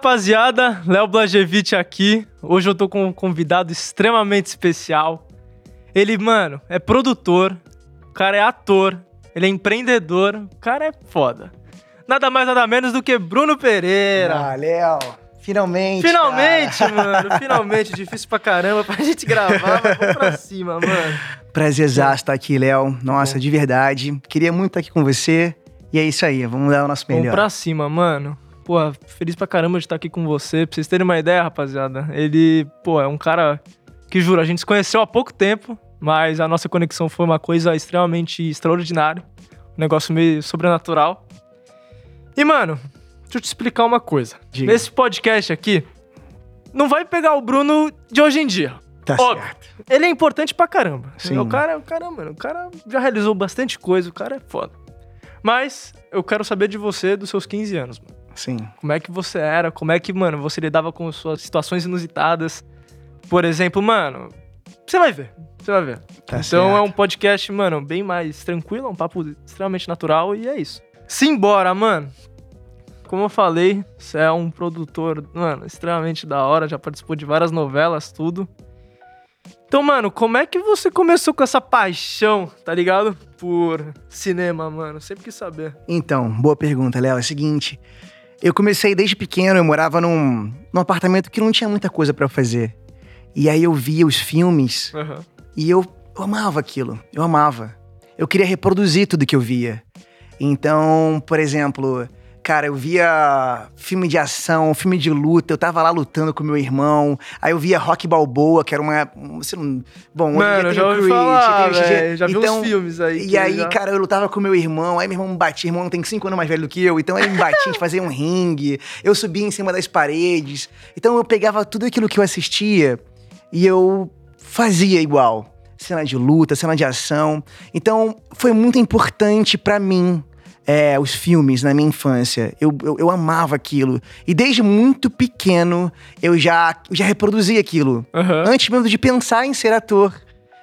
rapaziada, Léo Blagevich aqui. Hoje eu tô com um convidado extremamente especial. Ele, mano, é produtor, o cara é ator, ele é empreendedor, o cara é foda. Nada mais, nada menos do que Bruno Pereira. Ah, Léo, finalmente. finalmente, cara. mano, finalmente. Difícil pra caramba pra gente gravar, mas vamos pra cima, mano. Prazerzaço estar aqui, Léo. Nossa, de verdade. Queria muito estar aqui com você. E é isso aí, vamos dar o nosso Vamos melhor. pra cima, mano. Pô, feliz pra caramba de estar aqui com você. Pra vocês terem uma ideia, rapaziada, ele, pô, é um cara que, juro, a gente se conheceu há pouco tempo, mas a nossa conexão foi uma coisa extremamente extraordinária. Um negócio meio sobrenatural. E, mano, deixa eu te explicar uma coisa. Diga. Nesse podcast aqui, não vai pegar o Bruno de hoje em dia. Tá Óbvio. certo. Ele é importante pra caramba. Sim. O cara, o cara, mano, o cara já realizou bastante coisa, o cara é foda. Mas eu quero saber de você dos seus 15 anos, mano. Sim. Como é que você era? Como é que, mano, você lidava com suas situações inusitadas? Por exemplo, mano, você vai ver. Você vai ver. Tá então certo. é um podcast, mano, bem mais tranquilo, é um papo extremamente natural e é isso. Simbora, mano. Como eu falei, você é um produtor, mano, extremamente da hora, já participou de várias novelas, tudo. Então, mano, como é que você começou com essa paixão, tá ligado? Por cinema, mano. Sempre quis saber. Então, boa pergunta, Léo. É o seguinte. Eu comecei desde pequeno, eu morava num, num apartamento que não tinha muita coisa pra eu fazer. E aí eu via os filmes Aham. E eu, eu amava aquilo, eu amava. Eu queria reproduzir tudo que eu via. Então, por exemplo, cara, eu via filme de ação, filme de luta, eu tava lá lutando com meu irmão. Aí eu via Rock Balboa, que era uma. Você não, bom, hoje Mano, dia eu tem já o Creed, falar, tem o. Já vi então, uns filmes aí. E aí, já- cara, eu lutava com meu irmão, aí meu irmão me batia, meu irmão tem cinco anos mais velho do que eu, então ele me batia, a gente fazia um ringue, eu subia em cima das paredes. Então eu pegava tudo aquilo que eu assistia e eu fazia igual. Cena de luta, cena de ação. Então foi muito importante pra mim. É, os filmes na minha infância. Eu, eu, eu amava aquilo. E desde muito pequeno eu já, já reproduzia aquilo. Aham. Antes mesmo de pensar em ser ator,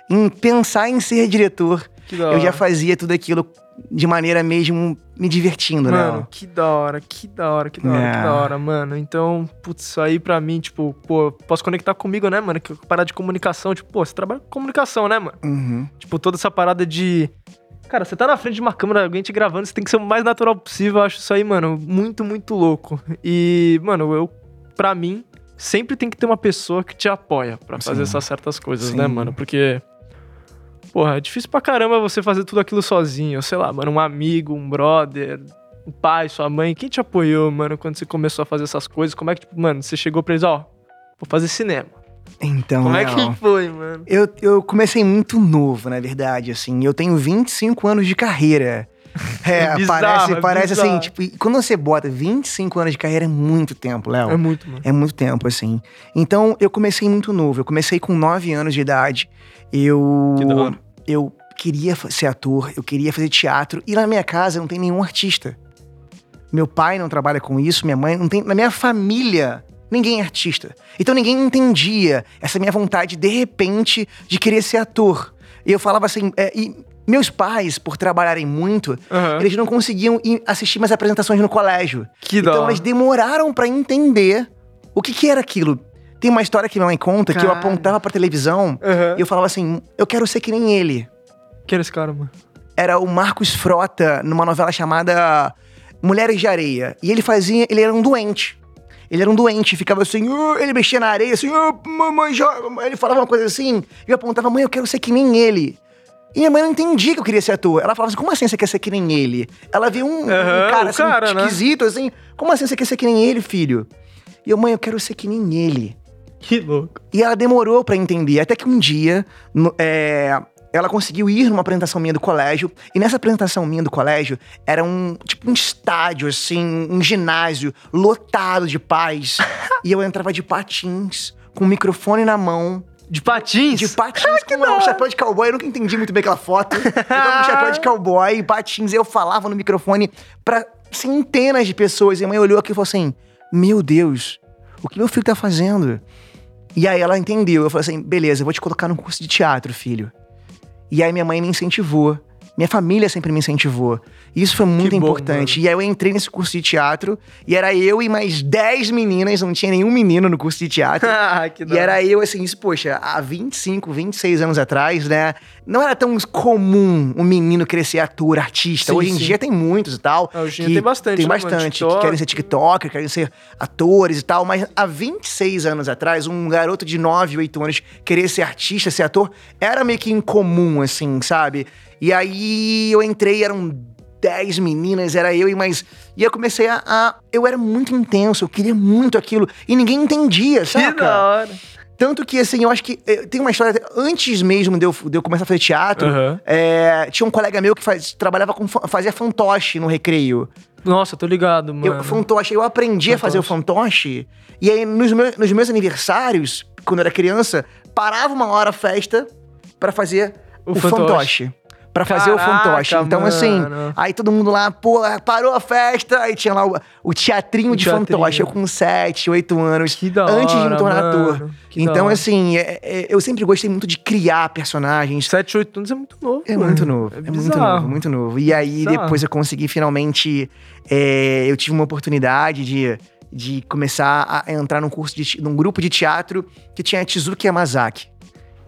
em pensar em ser diretor, eu já fazia tudo aquilo de maneira mesmo me divertindo, Mano, né? que da hora, que da hora, que da hora, É. que da hora, mano. Então, putz, isso aí pra mim, tipo, pô, posso conectar comigo, né, mano? Que parada de comunicação, tipo, pô, você trabalha com comunicação, né, mano? Uhum. Tipo, toda essa parada de. Cara, você tá na frente de uma câmera, alguém te gravando, você tem que ser o mais natural possível. Eu acho isso aí, mano, muito, muito louco. E, mano, eu, pra mim, sempre tem que ter uma pessoa que te apoia pra fazer essas certas coisas, Sim. né, mano? Porque. Porra, é difícil pra caramba você fazer tudo aquilo sozinho. Sei lá, mano, um amigo, um brother, um pai, sua mãe. Quem te apoiou, mano, quando você começou a fazer essas coisas? Como é que, tipo, mano, você chegou pra eles, ó, vou fazer cinema. Então, Como é Léo, que foi, mano? eu, eu comecei muito novo, na verdade, assim. Eu tenho 25 anos de carreira. É, Bizarro, parece, é parece assim, tipo, quando você bota 25 anos de carreira é muito tempo, Léo. É muito, mano. É muito tempo, assim. Então, eu comecei muito novo. Eu comecei com 9 anos de idade. Eu. Que da hora. Eu queria ser ator, eu queria fazer teatro. E na minha casa não tem nenhum artista. Meu pai não trabalha com isso, minha mãe não tem. Na minha família, ninguém é artista. Então ninguém entendia essa minha vontade, de repente, de querer ser ator. E eu falava assim. é, e meus pais, por trabalharem muito, Aham. eles não conseguiam ir assistir mais apresentações no colégio. Que da Então hora. eles demoraram pra entender o que, que era aquilo. Tem uma história que minha mãe conta que eu Cara. apontava pra televisão Aham. e eu falava assim: eu quero ser que nem ele. Quem era esse cara, mano? Era o Marcos Frota numa novela chamada Mulheres de Areia. E ele fazia. Ele era um doente. Ele era um doente, ficava assim, ele mexia na areia, assim, "Ah, mamãe, já. Ele falava uma coisa assim, e eu apontava, mãe, eu quero ser que nem ele. E minha mãe não entendia que eu queria ser ator. Ela falava assim, como assim você quer ser que nem ele? Ela viu um, um Aham, cara assim, cara, né? esquisito, assim, como assim você quer ser que nem ele, filho? E eu, mãe, eu quero ser que nem ele. Que louco. E ela demorou pra entender, até que um dia no- é, ela conseguiu ir numa apresentação minha do colégio. E nessa apresentação minha do colégio era um tipo um estádio, assim, um ginásio lotado de pais. e eu entrava de patins, com o microfone na mão. De patins? De patins com um chapéu de cowboy. Eu nunca entendi muito bem aquela foto. Eu tava com chapéu de cowboy patins. E eu falava no microfone pra centenas de pessoas. E a mãe olhou aqui e falou assim: Meu Deus, o que meu filho tá fazendo? E aí ela entendeu. Eu falei assim: beleza, eu vou te colocar num curso de teatro, filho. E aí minha mãe me incentivou. Minha família sempre me incentivou. Isso foi muito Que bom, importante. E aí eu entrei nesse curso de teatro e era eu e mais 10 meninas, não tinha nenhum menino no curso de teatro. Ah, E era eu, assim, isso, poxa, há 25, 26 anos atrás, né? Não era tão comum um menino ser ator, artista. Sim, Hoje em sim. dia tem muitos e tal. Ah, hoje em dia tem bastante, Tem né, mano? bastante. Que querem ser TikToker, querem ser atores e tal. Mas há 26 anos atrás, um garoto de 9, 8 anos querer ser artista, ser ator, era meio que incomum, assim, sabe? E aí eu entrei, eram 10 meninas, era eu e mais. E eu comecei a, a- Eu era muito intenso, eu queria muito aquilo. E ninguém entendia, Que saca? da hora. Tanto que, assim, eu acho que. eh, Tem uma história. Antes mesmo de eu, de eu começar a fazer teatro, Aham. eh, tinha um colega meu que faz- trabalhava com. fa- fazia fantoche no recreio. Nossa, tô ligado, mano. Eu, fantoche, eu aprendi a fazer o fantoche. E aí, nos meus, nos meus aniversários, quando eu era criança, parava uma hora a festa pra fazer O o, fantoche. fantoche. Pra fazer o Caraca, fantoche. Então, assim, mano. aí todo mundo lá, pô, parou a festa, aí tinha lá o, o teatrinho O de teatrinho. fantoche. Eu com 7, 8 anos. Que da antes de me hora, tornar mano. ator. Que Então, hora. assim, é- é- eu sempre gostei muito de criar personagens. 7, 8 anos é muito novo. É mano. muito novo, é, muito bizarro. novo, muito novo. E aí, Bizarro. depois eu consegui finalmente. é, eu tive uma oportunidade de, de começar a entrar num curso de, num grupo de teatro que tinha a Tizuki Yamazaki.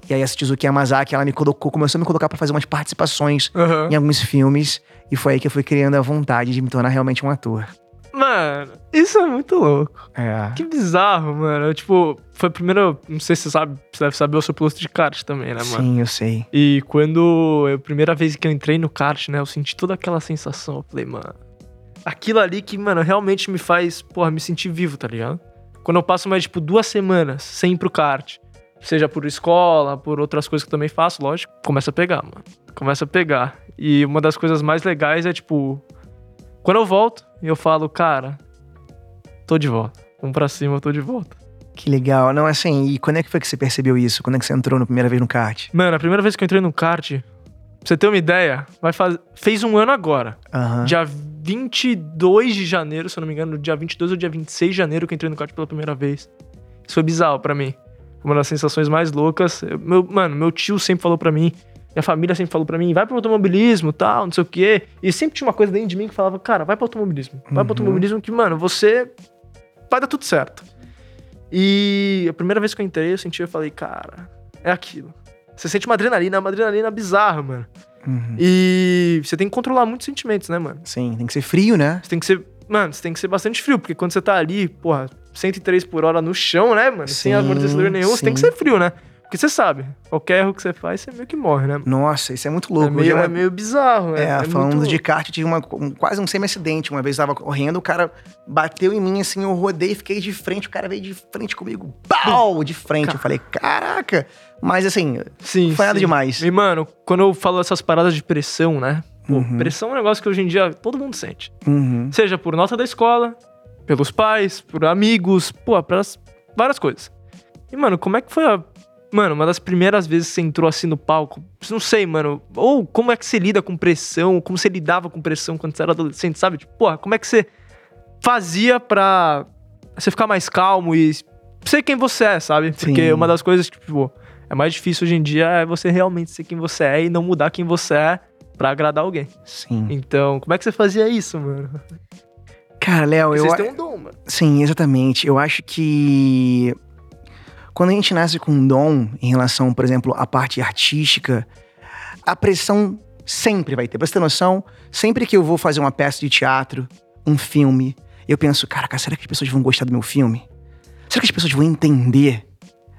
E aí, essa Tizuki Yamazaki, ela me colocou, começou a me colocar pra fazer umas participações Aham. em alguns filmes. E foi aí que eu fui criando a vontade de me tornar realmente um ator. Mano, isso é muito louco. É. Que bizarro, mano. Eu, tipo, foi a primeira. Não sei se você sabe, você deve saber, eu sou piloto de kart também, né, mano? Sim, eu sei. E quando. A primeira vez que eu entrei no kart, né, eu senti toda aquela sensação. Eu falei, mano. Aquilo ali que, mano, realmente me faz, porra, me sentir vivo, tá ligado? Quando eu passo mais, tipo, duas semanas sem ir pro kart, seja por escola, por outras coisas que eu também faço, lógico, começa a pegar, mano. Começa a pegar. E uma das coisas mais legais é, tipo, quando eu volto e eu falo, cara, tô de volta. Vamos pra cima, eu tô de volta. Que legal. Não, assim, e quando é que foi que você percebeu isso? Quando é que você entrou na primeira vez no kart? Mano, a primeira vez que eu entrei no kart, pra você ter uma ideia, vai faz... fez um ano agora. Aham. Dia 22 de janeiro, se eu não me engano, dia 22 ou dia 26 de janeiro que eu entrei no kart pela primeira vez. Isso foi bizarro pra mim. Uma das sensações mais loucas. Eu- meu, mano, meu tio sempre falou pra mim, minha família sempre falou pra mim, vai pro automobilismo, tal, não sei o quê. E sempre tinha uma coisa dentro de mim que falava, cara, vai pro automobilismo. Vai pro Uhum. automobilismo que, mano, você vai dar tudo certo. E a primeira vez que eu entrei, eu senti, eu falei, cara, é aquilo. Você sente uma adrenalina, uma adrenalina bizarra, mano. Uhum. E você tem que controlar muitos sentimentos, né, mano? Sim, tem que ser frio, né? Você tem que ser. Mano, você tem que ser bastante frio, porque quando você tá ali, porra, 103 por hora no chão, né, mano? sem Sim, amortecedor nenhum, você tem que sim. ser frio, né? Porque você sabe, qualquer erro que você faz, você meio que morre, né? Nossa, isso é muito É louco. meio, Já- é meio bizarro, É, é. é falando muito de kart, eu tive uma, um- quase um semi-acidente. Uma vez eu tava correndo, o cara bateu em mim, assim, eu rodei, fiquei de frente, o cara veio de frente comigo, pau, de frente. Eu falei, caraca. Mas assim, Sim, foi nada sim. demais. E, mano, quando eu falo essas paradas de pressão, né? Pô, Uhum. pressão é um negócio que hoje em dia todo mundo sente. Uhum. Seja por nota da escola, pelos pais, por amigos, pô, pelas várias coisas. E, mano, como é que foi a. Mano, uma das primeiras vezes que você entrou assim no palco, não sei, mano. Ou como é que você lida com pressão, como você lidava com pressão quando você era adolescente, sabe? Tipo, porra, como é que você fazia pra você ficar mais calmo e ser quem você é, sabe? Porque Sim. uma das coisas que, tipo, é mais difícil hoje em dia é você realmente ser quem você é e não mudar quem você é pra agradar alguém. Sim. Então, como é que você fazia isso, mano? Cara, Léo, eu. Vocês têm um dom, mano. Sim, exatamente. Eu acho que quando a gente nasce com um dom em relação, por exemplo, à parte artística, a pressão sempre vai ter. Pra você ter noção, sempre que eu vou fazer uma peça de teatro, um filme, eu penso, caraca, será que as pessoas vão gostar do meu filme? Será que as pessoas vão entender?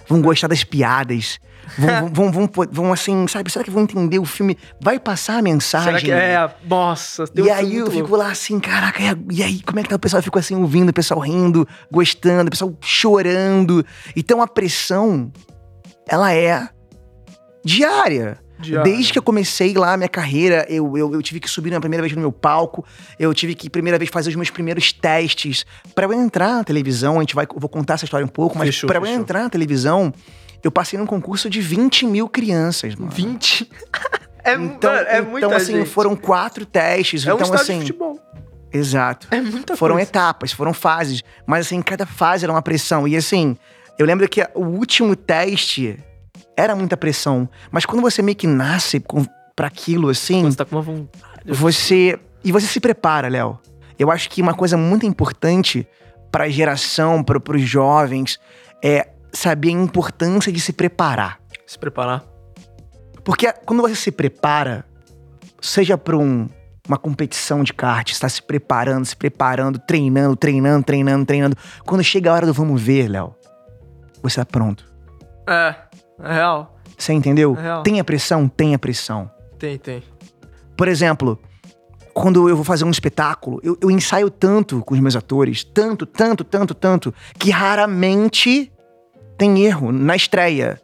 Vão gostar das piadas? Vão, vão, vão, vão, vão, assim, sabe? Será que vão entender o filme? Vai passar a mensagem? Será que é? Nossa, E aí eu fico louco. lá assim, caraca, e e aí como é que tá? O pessoal fica assim ouvindo, o pessoal rindo, gostando, o pessoal chorando. Então a pressão, ela é diária. Diário. Desde que eu comecei lá a minha carreira, eu, eu, eu tive que subir na primeira vez no meu palco, eu tive que, primeira vez, fazer os meus primeiros testes. Pra eu entrar na televisão, a gente vai, eu vou contar essa história um pouco, mas pra eu entrar na televisão, eu passei num concurso de 20 mil crianças, mano. 20? é, Então, é então muita assim, gente. foram quatro testes. É um então, estádio assim, de futebol. Exato. É muita Foram coisa. etapas, foram fases. Mas assim, cada fase era uma pressão. E assim, eu lembro que o último teste era muita pressão. Mas quando você meio que nasce pra aquilo, assim, você tá com uma vontade. você. E você se prepara, Léo. Eu acho que uma coisa muito importante pra geração, para pros jovens, é saber a importância de se preparar. Se preparar. Porque quando você se prepara, seja pra um, uma competição de kart, está se preparando, se preparando, treinando, treinando, treinando, treinando. Quando chega a hora do vamos ver, Léo, você tá pronto. É, é real. Você entendeu? É real. Tem a pressão? Tem a pressão. Tem, tem. Por exemplo, quando eu vou fazer um espetáculo, eu, eu ensaio tanto com os meus atores, tanto, tanto, tanto, tanto, que raramente tem erro na estreia.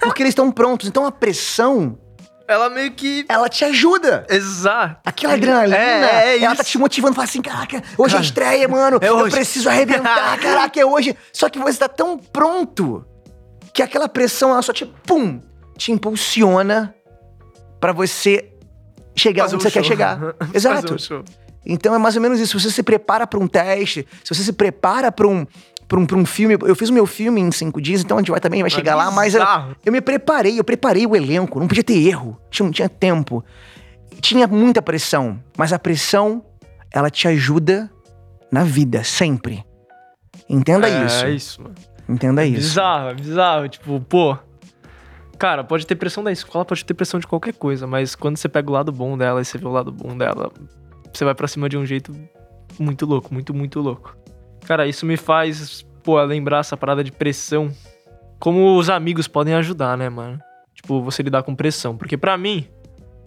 Porque eles estão prontos. Então a pressão, Ela meio que. ela te ajuda. Exato. Aquela adrenalina, É, é ela isso. tá te motivando, fala assim, caraca, hoje é Cara, estreia, mano, é eu hoje." preciso arrebentar, caraca, é hoje. Só que você tá tão pronto que aquela pressão, ela só te, pum, te impulsiona pra você chegar Fazer onde um você quer show. chegar. Fazer Exato. um. Então é mais ou menos isso. Se você se prepara pra um teste, se você se prepara pra um, pra um, pra um filme. Eu fiz o meu filme em cinco dias, então a gente vai também vai chegar lá, mas eu, eu me preparei, eu preparei o elenco, não podia ter erro, tinha- não tinha tempo. Tinha muita pressão, mas a pressão, ela te ajuda na vida, sempre. Entenda é, isso. É isso, mano. Entenda isso. Bizarro, bizarro. Tipo, pô. Cara, pode ter pressão da escola, pode ter pressão de qualquer coisa, mas quando você pega o lado bom dela e você vê o lado bom dela, você vai pra cima de um jeito muito louco, muito, muito louco. Cara, isso me faz, pô, lembrar essa parada de pressão. Como os amigos podem ajudar, né, mano? Tipo, você lidar com pressão. Porque pra mim,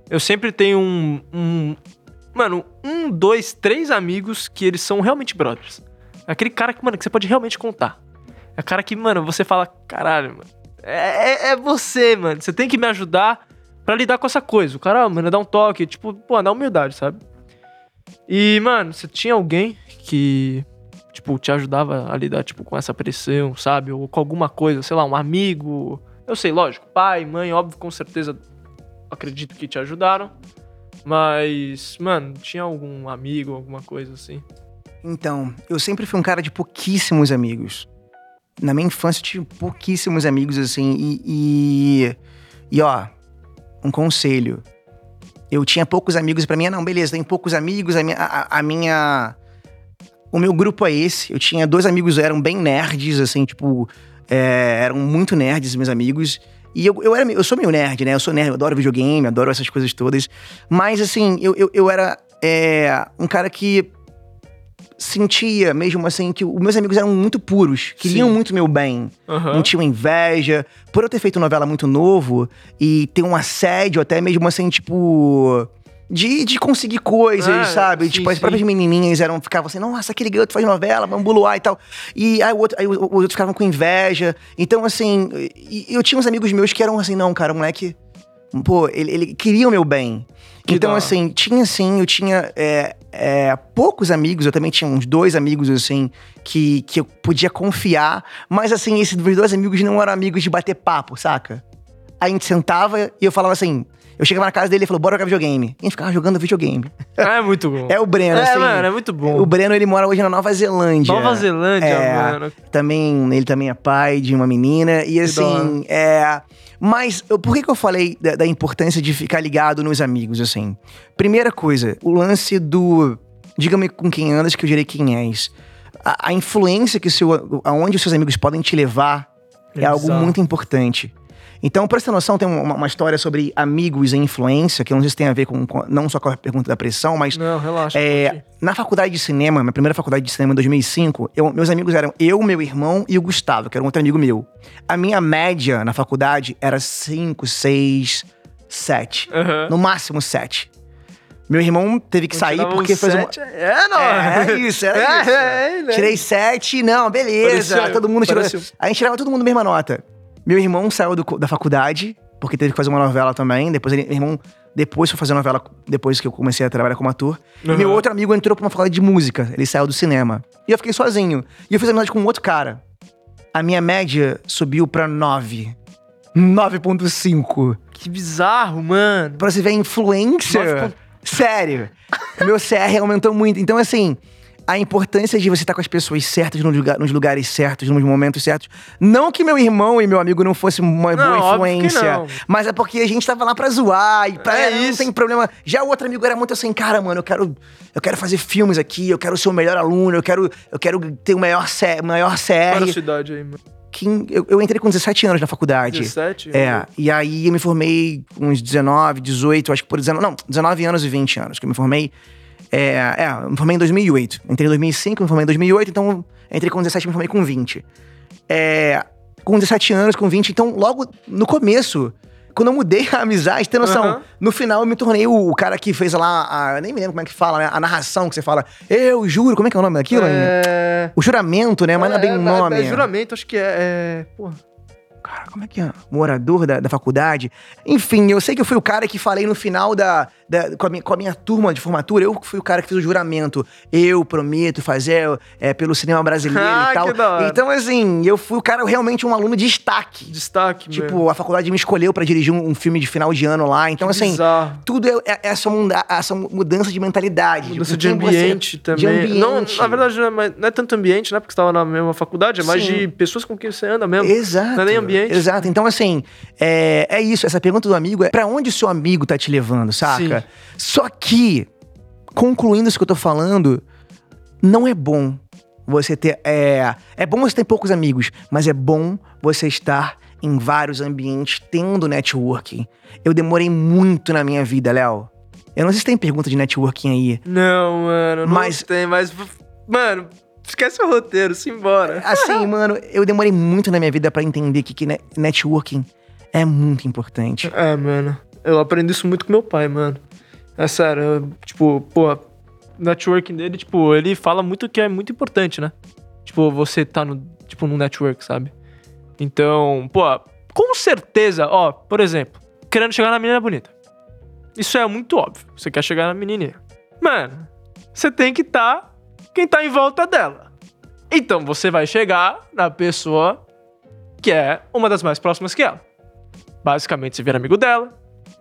eu sempre tenho um. um mano, um, dois, três amigos que eles são realmente brothers. Aquele cara que, mano, que você pode realmente contar. É o cara que, mano, você fala, caralho, mano. É, é, é você, mano. Você tem que me ajudar pra lidar com essa coisa. O cara, mano, dá um toque, tipo, pô, dá humildade, sabe? E, mano, você tinha alguém que, tipo, te ajudava a lidar, tipo, com essa pressão, sabe? Ou com alguma coisa, sei lá, um amigo. Eu sei, lógico, pai, mãe, óbvio, com certeza acredito que te ajudaram. Mas, mano, tinha algum amigo, alguma coisa assim? Então, eu sempre fui um cara de pouquíssimos amigos. Na minha infância eu tive pouquíssimos amigos, assim, e. E, e, ó, um conselho. Eu tinha poucos amigos, pra mim, não, beleza, tem poucos amigos, a minha. A, a minha o meu grupo é esse. Eu tinha dois amigos, eram bem nerds, assim, tipo. é, eram muito nerds, meus amigos. E eu, eu, era, eu sou meio nerd, né? Eu sou nerd, eu adoro videogame, adoro essas coisas todas. Mas, assim, eu, eu, eu era é, um cara que sentia mesmo assim que os meus amigos eram muito puros, queriam Sim. muito meu bem, Aham. não tinham inveja. Por eu ter feito novela muito novo e ter um assédio até mesmo assim, tipo. De, de conseguir coisas, É, sabe? sim, tipo, as sim. próprias menininhas eram, ficavam assim, nossa, aquele garoto faz novela, vamos buluar e tal. E aí, o outro, aí os outros ficavam com inveja. Então, assim, eu tinha uns amigos meus que eram assim, não, cara, o moleque. Pô, ele, ele queria o meu bem. Que então, hora. assim, tinha sim, eu tinha é, é, poucos amigos, eu também tinha uns dois amigos, assim, que, que eu podia confiar. Mas, assim, esses dois amigos não eram amigos de bater papo, saca? Aí a gente sentava e eu falava assim. Eu chegava na casa dele e ele falou, bora jogar videogame. E a gente ficava jogando videogame. É muito bom. É o Breno, É, assim. mano, é muito bom. O Breno, ele mora hoje na Nova Zelândia. Nova Zelândia, É. mano. Também, ele também é pai de uma menina. E assim, é. Mas eu- por que, que eu falei da, da importância de ficar ligado nos amigos, assim? Primeira coisa, o lance do. Diga-me com quem andas que eu direi quem és. A, a influência que seu, aonde os seus amigos podem te levar é, É algo muito importante. Então, pra você ter noção, tem uma, uma história sobre amigos e influência, que eu não sei se tem a ver com, com- não só com a pergunta da pressão, mas Não, relaxa. é, na faculdade de cinema, minha primeira faculdade de cinema em 2005, eu- meus amigos eram eu, meu irmão e o Gustavo, que era um outro amigo meu. A minha média na faculdade era 5, 6, 7. Aham. No máximo 7. Meu irmão teve que sair porque um fez uma. sete, É, não. É, é isso, era É, isso. é, é? Tirei 7, não, beleza. Parecia- todo mundo tirou. parecia- A gente tirava todo mundo a mesma nota. Meu irmão saiu do da faculdade, porque teve que fazer uma novela também. Depois ele, meu irmão depois foi fazer novela, depois que eu comecei a trabalhar como ator. E Aham. meu outro amigo entrou pra uma faculdade de música. Ele saiu do cinema. E eu fiquei sozinho. E eu fiz amizade com um outro cara. A minha média subiu pra 9. 9.5. Que bizarro, mano. Pra você ver a influência. Sério. meu CR aumentou muito. Então, assim, a importância de você estar com as pessoas certas nos, lugar- nos lugares certos, nos momentos certos. Não que meu irmão e meu amigo não fossem uma Não, boa influência, não. mas é porque a gente tava lá pra zoar e pra É não isso. tem problema. Já o outro amigo era muito assim, cara, mano, eu quero, eu quero fazer filmes aqui, eu quero ser o melhor aluno, eu quero, eu quero ter o maior, C, maior Qual CR. a sua idade aí, mano? Eu, eu entrei com 17 anos na faculdade. 17? É, e aí eu me formei com uns 19, 18, acho que por 19, não, 19 anos e 20 anos que eu me formei. É, é, eu me formei em 2008. Entrei em 2005, me formei em 2008, então entrei com 17 e me formei com 20. É, com 17 anos, com 20, então logo no começo, quando eu mudei a amizade, tem noção, Aham. no final eu me tornei o, cara que fez lá, a, eu nem me lembro como é que fala, né, a narração que você fala, eu juro, como é que é o nome daquilo? É... O juramento, né, mas não é bem o nome. É, juramento, acho que é... é... Porra. Cara, como é que é? Morador da, da faculdade. Enfim, eu sei que eu fui o cara que falei no final da. da- com, a minha, com a minha turma de formatura, eu que fui o cara que fez o juramento. Eu prometo fazer é, pelo cinema brasileiro Ah, e tal. que. Então, assim, eu fui o cara realmente um aluno de destaque. Destaque, Tipo, meu. a faculdade me escolheu pra dirigir um, um filme de final de ano lá. Então, assim, Bizarro. tudo é, é essa, muda- essa mudança de mentalidade. Mudança com de quem você- ambiente também. De ambiente. Não, na verdade, não é, não é tanto ambiente, né? Porque você tava na mesma faculdade, é mais Sim. de pessoas com quem você anda mesmo. Exato. Não é nem ambiente. Exato. Então, assim, é, é isso. Essa pergunta do amigo é pra onde o seu amigo tá te levando, saca? Sim. Só que, concluindo isso que eu tô falando, não é bom você ter. É, é bom você ter poucos amigos, mas é bom você estar em vários ambientes tendo networking. Eu demorei muito na minha vida, Léo. Eu não sei se tem pergunta de networking aí. Não, mano, não Mas- tem, mas... Mano, esquece o roteiro, simbora. Assim, mano, eu demorei muito na minha vida pra entender que, que ne- networking é muito importante. É, mano. Eu aprendi isso muito com meu pai, mano. É sério, eu, tipo, pô, networking dele, tipo, ele fala muito que é muito importante, né? Tipo, você tá no, tipo, num network, sabe? Então, pô, com certeza, ó, por exemplo, querendo chegar na menina bonita. Isso é muito óbvio. Você quer chegar na menininha. Mano, você tem que tá quem tá em volta dela. Então, você vai chegar na pessoa que é uma das mais próximas que ela. Basicamente, você vira amigo dela,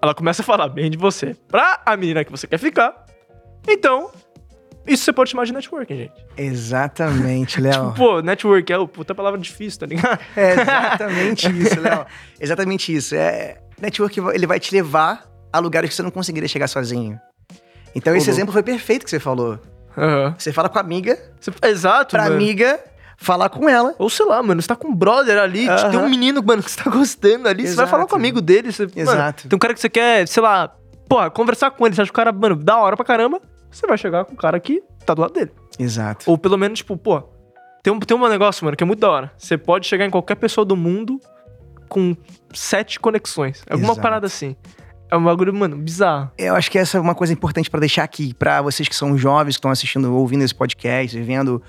ela começa a falar bem de você pra a menina que você quer ficar. Então, isso você pode chamar de networking, gente. Exatamente, Léo. Pô, network é o puta palavra difícil, tá ligado? É exatamente isso, Léo. Exatamente isso. É, network ele vai te levar a lugares que você não conseguiria chegar sozinho. Então, esse exemplo foi perfeito que você falou. Aham. Você fala com a amiga, Você- Exato, pra mano. amiga falar com ela. Ou sei lá, mano, você tá com um brother ali, Aham. tem um menino, mano, que você tá gostando ali, você vai Exato. falar com o amigo dele. Você, mano, Exato. tem um cara que você quer, sei lá, porra, conversar com ele, você acha o cara, mano, da hora pra caramba, você vai chegar com o cara que tá do lado dele. Exato. Ou pelo menos, tipo, pô, tem um, tem um negócio, mano, que é muito da hora. Você pode chegar em qualquer pessoa do mundo com sete conexões. Alguma Exato. parada assim. É um bagulho, mano, bizarro. Eu acho que essa é uma coisa importante pra deixar aqui, pra vocês que são jovens, que estão assistindo, ouvindo esse podcast, vendo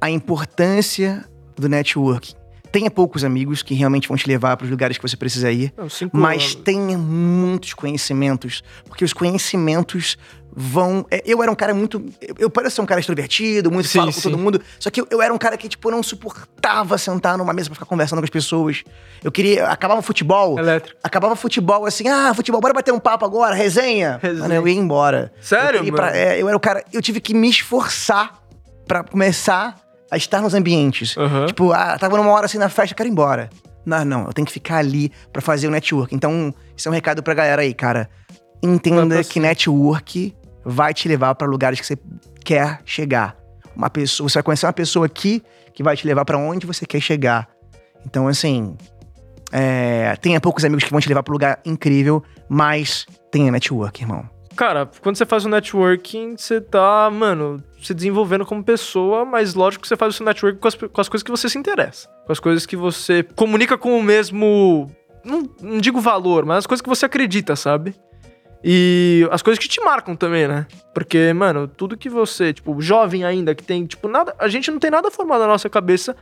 a importância do networking. Tenha poucos amigos que realmente vão te levar para os lugares que você precisa ir, Não, mas anos. tenha muitos conhecimentos, porque os conhecimentos vão. é, Eu era um cara muito. Eu, pareço ser um cara extrovertido, muito Sim, falo com sim. todo mundo, só que eu, eu era um cara que, tipo, não suportava sentar numa mesa pra ficar conversando com as pessoas. Eu queria. Acabava o futebol. Elétrico. Acabava futebol assim, ah, futebol, bora bater um papo agora, resenha. Resenha. Mano, eu ia embora. Sério, eu, pra- é, eu era o cara, eu tive que me esforçar pra começar a estar nos ambientes. Aham. Tipo, ah, tava numa hora assim na festa, eu quero ir embora. Não, não, eu tenho que ficar ali pra fazer o network. Então, isso é um recado pra galera aí, cara. Entenda que network vai te levar pra lugares que você quer chegar. Uma pessoa, você vai conhecer uma pessoa aqui que vai te levar pra onde você quer chegar. Então, assim, é, tenha poucos amigos que vão te levar pra um lugar incrível, mas tenha network, irmão. Cara, quando você faz o networking, você tá, mano, se desenvolvendo como pessoa, mas lógico que você faz o seu networking com as, com as coisas que você se interessa. Com as coisas que você comunica com o mesmo. Não, não digo valor, mas as coisas que você acredita, sabe? E as coisas que te marcam também, né? Porque, mano, tudo que você, tipo, jovem ainda, que tem, tipo, nada. A gente não tem nada formado na nossa cabeça,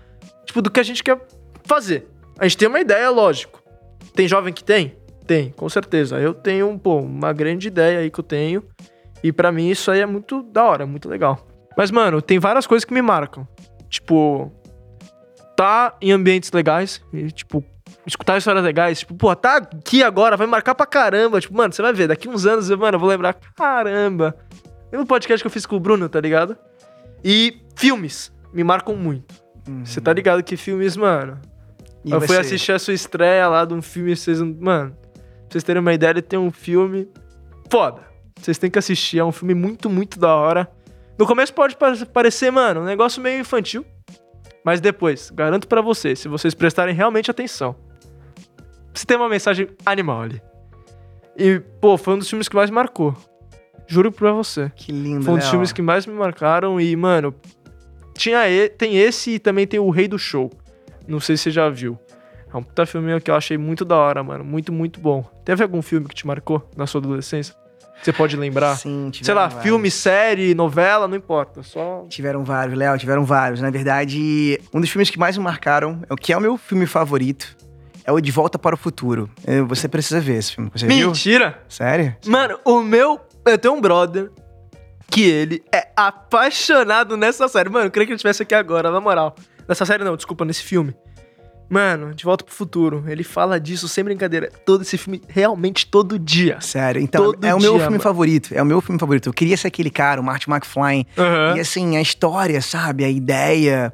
tipo, do que a gente quer fazer. A gente tem uma ideia, lógico. Tem jovem que tem? Tem, com certeza. Eu tenho, pô, uma grande ideia aí que eu tenho. E pra mim isso aí é muito da hora, muito legal. Mas, mano, tem várias coisas que me marcam. Tipo, tá em ambientes legais e, tipo, escutar histórias legais. Tipo, pô, tá aqui agora, vai marcar pra caramba. Tipo, mano, você vai ver, daqui uns anos, eu, mano, eu vou lembrar, caramba. Lembra o podcast que eu fiz com o Bruno, tá ligado? E filmes me marcam muito. Você tá ligado que filmes, mano. E eu fui você? assistir a sua estreia lá de um filme, vocês. Mano, pra vocês terem uma ideia, ele tem um filme foda. Vocês têm que assistir, é um filme muito, muito da hora. No começo pode pa- parecer, mano, um negócio meio infantil. Mas depois, garanto pra vocês, se vocês prestarem realmente atenção, você tem uma mensagem animal ali. E, pô, foi um dos filmes que mais marcou. Juro pra você. Que lindo, Foi um dos Léo. filmes que mais me marcaram e, mano, tinha e- tem esse e também tem o Rei do Show. Não sei se você já viu. É um puta filme que eu achei muito da hora, mano. Muito, muito bom. Teve algum filme que te marcou na sua adolescência? Você pode lembrar? Sim, Sei tiveram lá, vários. filme, série, novela, não importa. Só. Tiveram vários, Léo, tiveram vários. Na verdade, um dos filmes que mais me marcaram, é o que é o meu filme favorito, é o De Volta para o Futuro. Você precisa ver esse filme. Você viu? Mentira! Sério? Mano, o meu. Eu tenho um brother que ele é apaixonado nessa série. Mano, eu queria que ele estivesse aqui agora, na moral. Nessa série não, desculpa, nesse filme. Mano, De Volta pro Futuro. Ele fala disso sem brincadeira. Todo esse filme, realmente todo dia. Sério. Então, Todo é o meu dia, filme mano. favorito. É o meu filme favorito. Eu queria ser aquele cara, o Marty McFly. Aham. E assim, a história, sabe? A ideia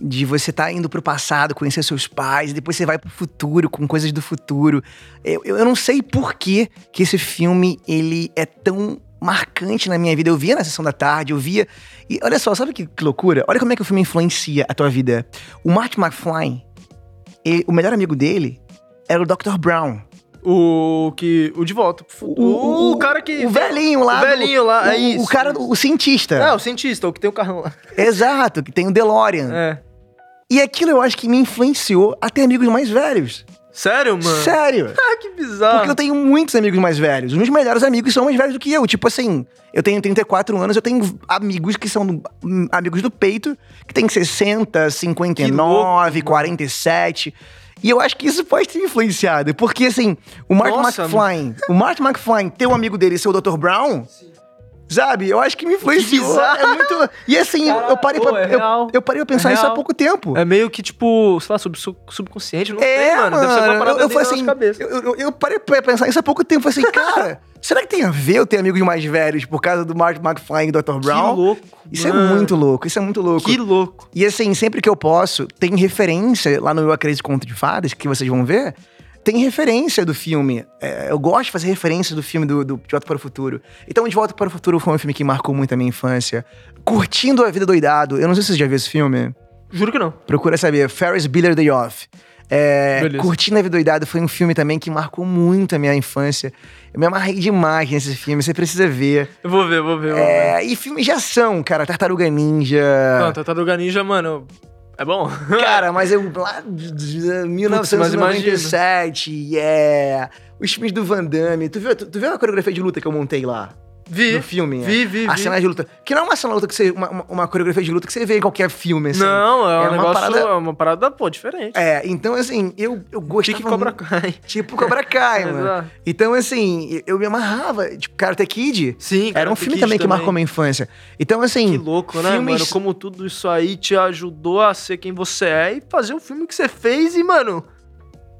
de você estar indo pro passado, conhecer seus pais, e depois você vai pro futuro com coisas do futuro. Eu, eu eu não sei por que, que esse filme ele é tão marcante na minha vida. Eu via na sessão da tarde, eu via. E olha só, sabe que, que loucura? Olha como é que o filme influencia a tua vida. O Marty McFly, ele- o melhor amigo dele era o Dr. Brown. O que. O De Volta pro Futuro. O, cara que. O velhinho lá. O velhinho lá, é o- isso. O cara, o cientista. É, o cientista, o que tem o carrão lá. Exato, que tem o DeLorean. É. E aquilo eu acho que me influenciou a ter amigos mais velhos. Sério, mano? Sério. Ah, que bizarro. Porque eu tenho muitos amigos mais velhos. Os meus melhores amigos são mais velhos do que eu. Tipo assim, eu tenho 34 anos, eu tenho amigos que são hum, amigos do peito, que tem 60, 59, louco, 47. E eu acho que isso pode ter influenciado. Porque, assim, o Mark Nossa, McFly, o Mark McFly ter um amigo dele ser o Dr. Brown, sabe? Eu acho que me influenciou. bizarro. É muito... E assim, eu- parei pô, pra, é eu- eu, parei pra pensar É isso há pouco tempo. É meio que, tipo, sei lá, sub, sub- subconsciente, não É, sei, mano. Deve ser uma parada eu, eu assim, cabeça. eu, eu, eu parei pra pensar isso há pouco tempo. Eu falei assim, cara, será que tem a ver eu ter amigos mais velhos por causa do Mark McFly e Dr. Brown? Que louco. Isso é mano. muito louco, isso é muito louco. Que louco. E assim, sempre que eu posso, tem referência lá no Eu Acredito Conto de Fadas, que vocês vão ver, tem referência do filme. É, eu gosto de fazer referência do filme do, do De Volta para o Futuro. Então, De Volta para o Futuro foi um filme que marcou muito a minha infância. Curtindo a Vida Doidado, eu não sei se você já viu esse filme. Juro que não. Procura saber, Ferris Bueller Day Off. É, Beleza. Curtindo a Vida Doidado foi um filme também que marcou muito a minha infância. Eu me amarrei demais nesse filme, você precisa ver. Eu vou ver, vou ver. Vou ver. É, e filmes de ação, cara, Tartaruga Ninja. Não, Tartaruga Ninja, mano, é bom. Cara, mas eu lá de- de- de 1997, é. Os filmes do Van Damme. Tu viu, tu, tu viu a coreografia de luta que eu montei lá? Vi. No filme? Vi, vi, A vi. cena de luta. Que não é uma cena de luta que você. Uma, uma- uma coreografia de luta que você vê em qualquer filme, assim. Não, é um uma negócio, parada- é uma parada, pô, diferente. É, então assim, eu, eu gostava Tique Cobra Kai. Tipo Cobra Kai, mano. Então, assim, eu me amarrava. Tipo, Karate Kid. Sim, Era um filme Kid também que marcou minha infância. Então, assim. Que louco, né, filmes- mano? Como tudo isso aí te ajudou a ser quem você é e fazer o filme que você fez e, mano,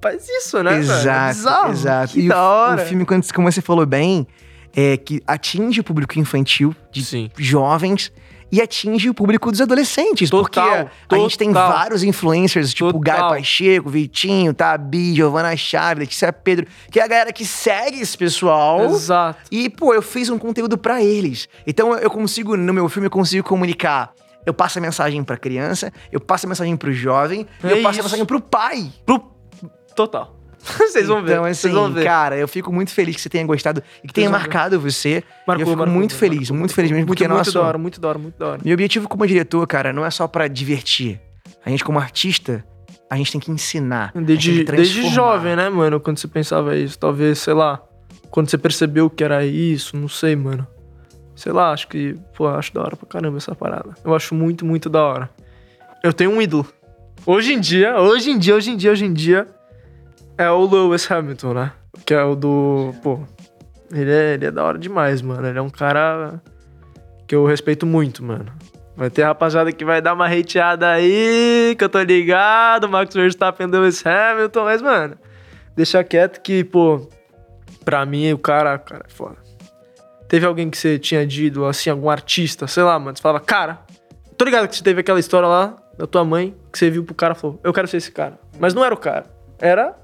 faz isso, né? É Exato, bizarro. exato. Que e o, o filme, quando- como você falou bem, é que atinge o público infantil, de Sim. jovens, e atinge o público dos adolescentes. porque Total, a gente tem total. vários influencers, tipo Total. Pacheco, Vitinho, Tabi, Giovana Chaves, Letícia Pedro, que é a galera que segue esse pessoal. Exato. E, pô, eu fiz um conteúdo pra eles. Então eu consigo, no meu filme, eu consigo comunicar. Eu passo a mensagem pra criança, eu passo a mensagem pro jovem, É eu passo a isso. mensagem pro pai. Pro... Total. Vocês vão ver. Então, assim, Vocês vão ver. cara, eu fico muito feliz que você tenha gostado e que tenha vão ver. marcado você. Marcou, eu fico marcou, muito marcou, feliz, marcou, muito feliz mesmo, muito, porque muito nosso, da hora, muito da hora, muito da hora. meu objetivo como diretor, cara, não é só pra divertir. A gente, como artista, a gente tem que ensinar. Desde, que desde jovem, né, mano? Quando você pensava isso. Talvez, sei lá, quando você percebeu que era isso, não sei, mano. Sei lá, acho que, pô, acho da hora pra caramba essa parada. Eu acho muito, muito da hora. Eu tenho um ídolo. Hoje em dia, hoje em dia, hoje em dia, hoje em dia, é o Lewis Hamilton, né? Que é o do. Pô, ele é, ele é da hora demais, mano. Ele é um cara que eu respeito muito, mano. Vai ter rapaziada que vai dar uma hateada aí, que eu tô ligado, Max Verstappen, Lewis Hamilton, mas, mano, deixa quieto que, pô, pra mim o cara, cara, é foda. Teve alguém que você tinha dito, assim, algum artista, sei lá, mano, você falava, cara, tô ligado que você teve aquela história lá da tua mãe, que você viu pro cara e falou, eu quero ser esse cara. Mas não era o cara. Era,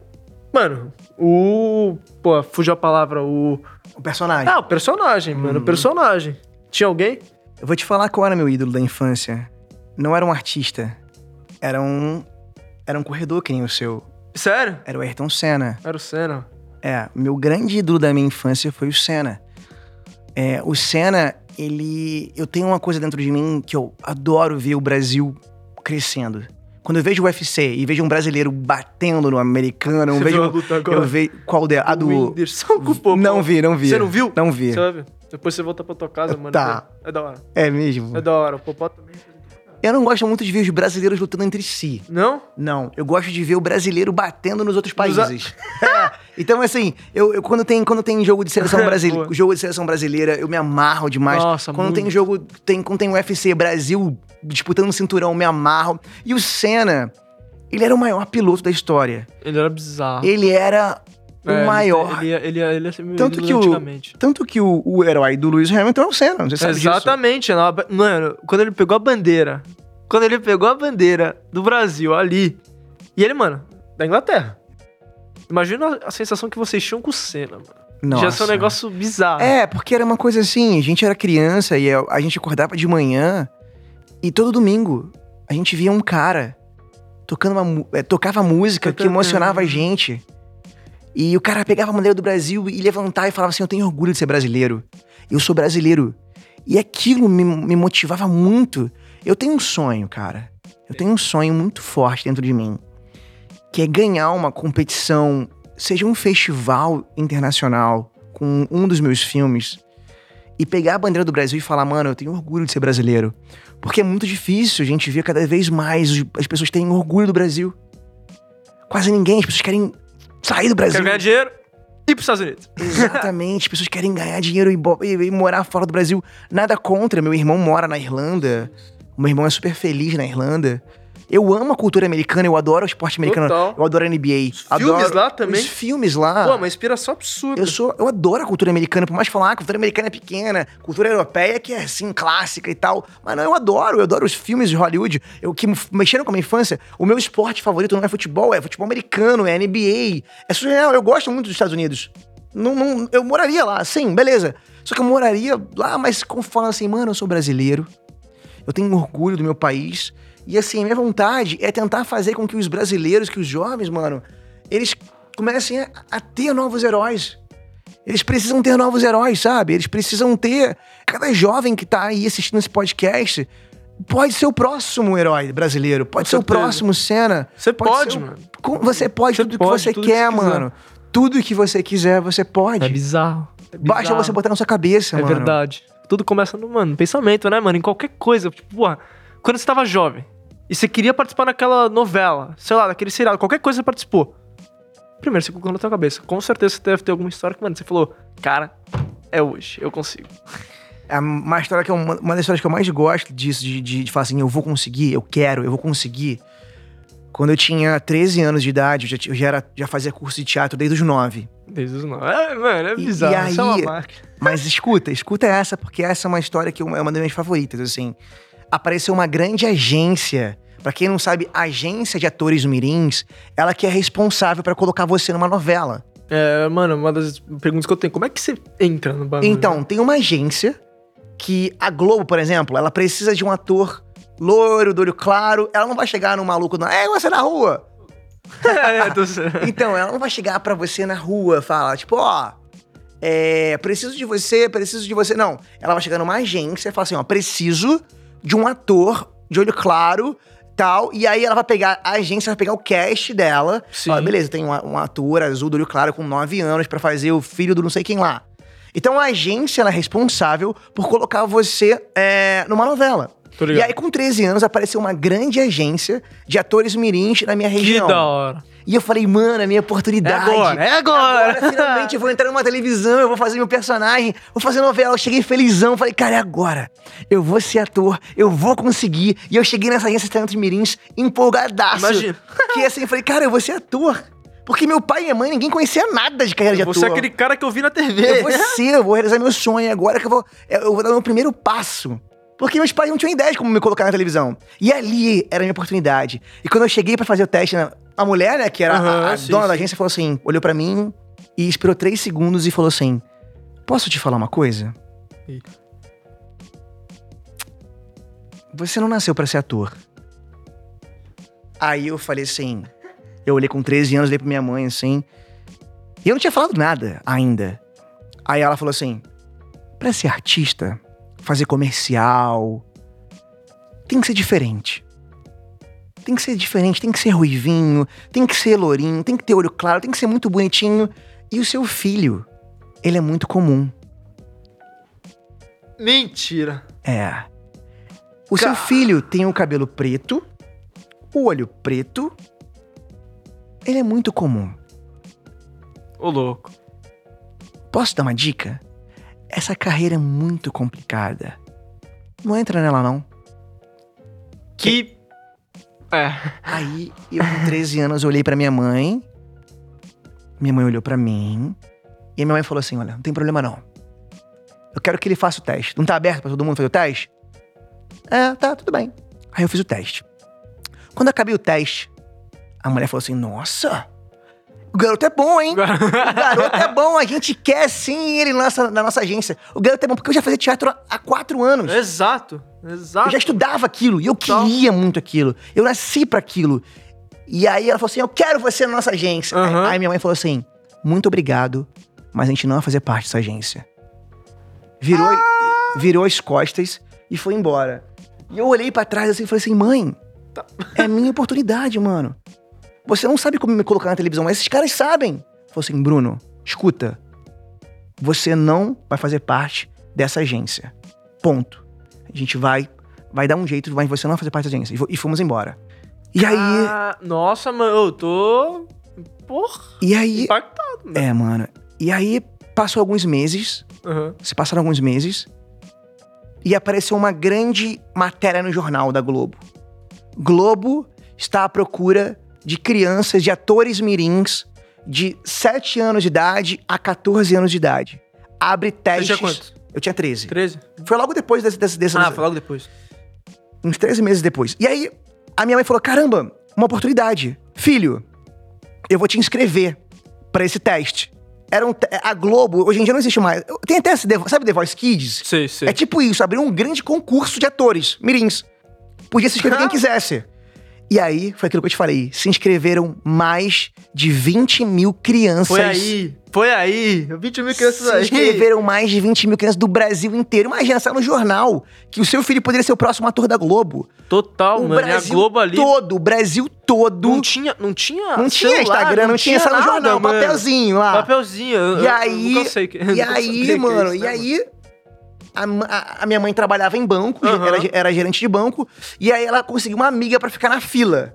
mano, o. Pô, fugiu a palavra, o. O personagem. Ah, o personagem, mano, o personagem. Tinha alguém? Eu vou te falar qual era meu ídolo da infância. Não era um artista. Era um. Era um corredor que nem o seu. Sério? Era o Ayrton Senna. Era o Senna. É, meu grande ídolo da minha infância foi o Senna. É, o Senna, ele. Eu tenho uma coisa dentro de mim que eu adoro ver o Brasil crescendo. Quando eu vejo o UFC e vejo um brasileiro batendo no americano, eu Você vejo. viu a luta agora? Eu vejo. Qual dela? A O do. Whindersson com o Popó. Não vi, não vi. Você não viu? Não vi. Você vai ver. Depois você volta pra tua casa, mano. Tá. É da hora. É mesmo? É da hora. O Popó também. Eu não gosto muito de ver os brasileiros lutando entre si. Não? Não, eu gosto de ver o brasileiro batendo nos outros a- países. É, Então, assim, eu, eu- quando, tem, quando tem jogo de seleção brasileira, Boa. jogo de seleção brasileira, eu me amarro demais. Nossa, quando muito. tem jogo, tem, quando tem UFC Brasil disputando o cinturão, eu me amarro. E o Senna, ele era o maior piloto da história. Ele era bizarro. Ele era É, ele- maior. Ele, ele, ele, ele ia ser meu Tanto que o- antigamente. Tanto que o, o herói do Lewis Hamilton é o Senna, você sabe disso. Exatamente. ela- Mano, quando ele pegou a bandeira. Quando ele pegou a bandeira do Brasil ali. E ele, mano, da Inglaterra. Imagina a sensação que vocês tinham com o Senna, mano. Nossa. Já ser um negócio bizarro. É, porque era uma coisa assim, a gente era criança e a gente acordava de manhã e todo domingo a gente via um cara tocando uma, tocava música que emocionava a gente. E o cara pegava a bandeira do Brasil e levantava e falava assim: Eu tenho orgulho de ser brasileiro. Eu sou brasileiro. E aquilo me, me motivava muito. Eu tenho um sonho, cara. Eu tenho um sonho muito forte dentro de mim. Que é ganhar uma competição, seja um festival internacional com um dos meus filmes. E pegar a bandeira do Brasil e falar, mano, eu tenho orgulho de ser brasileiro. Porque é muito difícil a gente ver cada vez mais as pessoas terem orgulho do Brasil. Quase ninguém, as pessoas querem sair do Brasil. Quero ganhar dinheiro e ir pros Estados Unidos. Exatamente, as pessoas querem ganhar dinheiro e, e- e morar fora do Brasil. Nada contra, meu irmão mora na Irlanda. Meu irmão é super feliz na Irlanda. Eu amo a cultura americana, eu adoro o esporte americano. Total. Eu adoro a NBA. Os adoro filmes lá também? Os filmes lá. Pô, uma inspiração absurda. Eu sou, eu adoro a cultura americana, por mais falar, ah, a cultura americana é pequena, cultura europeia que é assim clássica e tal. Mas não, eu adoro, eu adoro os filmes de Hollywood. Eu que me- mexeram com a minha infância, o meu esporte favorito não é futebol, é futebol americano, é NBA. É surreal, eu gosto muito dos Estados Unidos. Não, não, eu moraria lá, sim, beleza. Só que eu moraria lá, mas como falando assim, mano, eu sou brasileiro. Eu tenho orgulho do meu país. E assim, minha vontade é tentar fazer com que os brasileiros, que os jovens, mano, eles comecem a, a ter novos heróis. Eles precisam ter novos heróis, sabe? Eles precisam ter. Cada jovem que tá aí assistindo esse podcast pode ser o próximo herói brasileiro. Pode Com ser o próximo cena. Você pode, o- mano. Você pode Você tudo pode, que você tudo que quer, quiser. mano. Tudo que você quiser, você pode. É bizarro. É Basta você botar na sua cabeça, É mano. verdade. Tudo começa no, mano, pensamento, né, mano? Em qualquer coisa. Tipo, porra, quando você tava jovem e você queria participar naquela novela, sei lá, daquele seriado, qualquer coisa você participou. Primeiro, você colocou na tua cabeça. Com certeza você deve ter alguma história que, mano, você falou, cara, é hoje, eu consigo. É uma história que é uma, uma das histórias que eu mais gosto disso, de, de, de falar assim, eu vou conseguir, eu quero, eu vou conseguir. Quando eu tinha 13 anos de idade, eu já, eu já, era, já fazia curso de teatro desde os 9. Desde os nove. É, mano, é E- bizarro. e é uma aí- máquina. Mas escuta, escuta essa, porque essa é uma história que é uma das minhas favoritas, assim. Apareceu uma grande agência, pra quem não sabe, a agência de atores mirins, ela que é responsável pra colocar você numa novela. É, mano, uma das perguntas que eu tenho, como é que você entra no bagulho? Então, tem uma agência que a Globo, por exemplo, ela precisa de um ator loiro, do olho claro, ela não vai chegar no maluco, não, é, você na rua. é, tô. Então, ela não vai chegar pra você na rua, falar, tipo, ó, é, preciso de você, preciso de você. Não, ela vai chegar numa agência e falar assim, ó, preciso de um ator de olho claro, tal, e aí ela vai pegar, a agência vai pegar o cast dela, Sim. fala, beleza, tem um, um ator azul do olho claro com 9 anos pra fazer o filho do não sei quem lá. Então a agência é responsável por colocar você é, numa novela. E aí, com 13 anos, apareceu uma grande agência de atores mirins na minha Que região. da hora. E eu falei, mano, é minha É oportunidade. agora, é agora. Agora, finalmente, eu vou entrar numa televisão, eu vou fazer meu personagem, vou fazer novela. Eu cheguei felizão, falei, cara, é agora. Eu vou ser ator, eu vou conseguir. E eu cheguei nessa agência de talentos mirins empolgadaço. Imagina. Que assim, eu falei, cara, eu vou ser ator. Porque meu pai e minha mãe, ninguém conhecia nada de carreira de ator. Você é aquele cara que eu vi na TV. Eu vou ser, eu vou realizar meu sonho agora que eu vou, eu vou dar meu primeiro passo. Porque meus pais não tinham ideia de como me colocar na televisão. E ali era a minha oportunidade. E quando eu cheguei pra fazer o teste, a mulher, né, que era a- Aham, a, sim, dona da sim. agência, falou assim: olhou pra mim e esperou três segundos e falou assim: Posso te falar uma coisa? Você não nasceu pra ser ator. Aí eu falei assim. Eu olhei com 13 anos, olhei pra minha mãe assim. E eu não tinha falado nada ainda. Aí ela falou assim: pra ser artista, fazer comercial, tem que ser diferente. Tem que ser diferente, tem que ser ruivinho, tem que ser lourinho, tem que ter olho claro, tem que ser muito bonitinho. E o seu filho, ele é muito comum. Mentira. É. O seu Ca- filho tem o cabelo preto, o olho preto. Ele é muito comum. Ô, louco. Posso dar uma dica? Essa carreira é muito complicada. Não entra nela, não. Que. É. Aí, eu com 13 anos, olhei pra minha mãe. Minha mãe olhou pra mim. E a minha mãe falou assim: Olha, não tem problema não. Eu quero que ele faça o teste. Não tá aberto pra todo mundo fazer o teste? É, tá, tudo bem. Aí eu fiz o teste. Quando eu acabei o teste, a mulher falou assim: Nossa, o garoto é bom, hein? O garoto é bom, a gente quer sim ele na nossa, na nossa agência. O garoto é bom, porque eu já fazia teatro há- quatro anos. Exato. Exato. Eu já estudava aquilo e eu Total. queria muito aquilo. Eu nasci pra aquilo. E aí ela falou assim: Eu quero você na nossa agência. Aham. Aí minha mãe falou assim: Muito obrigado, mas a gente não vai fazer parte dessa agência. Virou, Ah! virou as costas e foi embora. E eu olhei pra trás assim e falei assim: Mãe, Tá. é minha oportunidade, mano. Você não sabe como me colocar na televisão, mas esses caras sabem. Falou assim: Bruno, escuta. Você não vai fazer parte dessa agência. Ponto. A gente vai, vai dar um jeito, mas você não vai fazer parte da agência. E fo- fomos embora. E aí, Ah, nossa, mano, eu tô. Porra, e aí, impactado, mano. é, mano. E aí passou alguns meses, Aham. se passaram alguns meses, e apareceu uma grande matéria no jornal da Globo. Globo está à procura de crianças, de atores mirins de 7 anos de idade a 14 anos de idade. Abre Você testes. tinha quantos? Eu tinha 13. 13? Foi logo depois desse, desse Ah, foi logo depois. uns 13 meses depois. E aí, a minha mãe falou: caramba, uma oportunidade. Filho, eu vou te inscrever pra esse teste. Era um te- a Globo, hoje em dia não existe mais. Tem até esse, sabe The Voice Kids? Sei, sei. É tipo isso, abriu um grande concurso de atores, mirins. Podia se inscrever quem quisesse. E aí, foi aquilo que eu te falei, se inscreveram mais de 20 mil crianças. Foi aí, foi aí. 20 mil crianças Se aí. inscreveram mais de 20 mil crianças do Brasil inteiro. Imagina, saiu no jornal que o seu filho poderia ser o próximo ator da Globo. Total, o mano. Brasil e a Globo ali. todo, o Brasil todo. Não tinha, não tinha. Não tinha celular, Instagram, não, tinha, só no nada, jornal, mano. papelzinho lá. Papelzinho. eu- E eu aí, nunca sei que- e aí, que é mano, isso, e né, aí a, a- a minha mãe trabalhava em banco, Aham. era, era gerente de banco, e aí ela conseguiu uma amiga pra ficar na fila.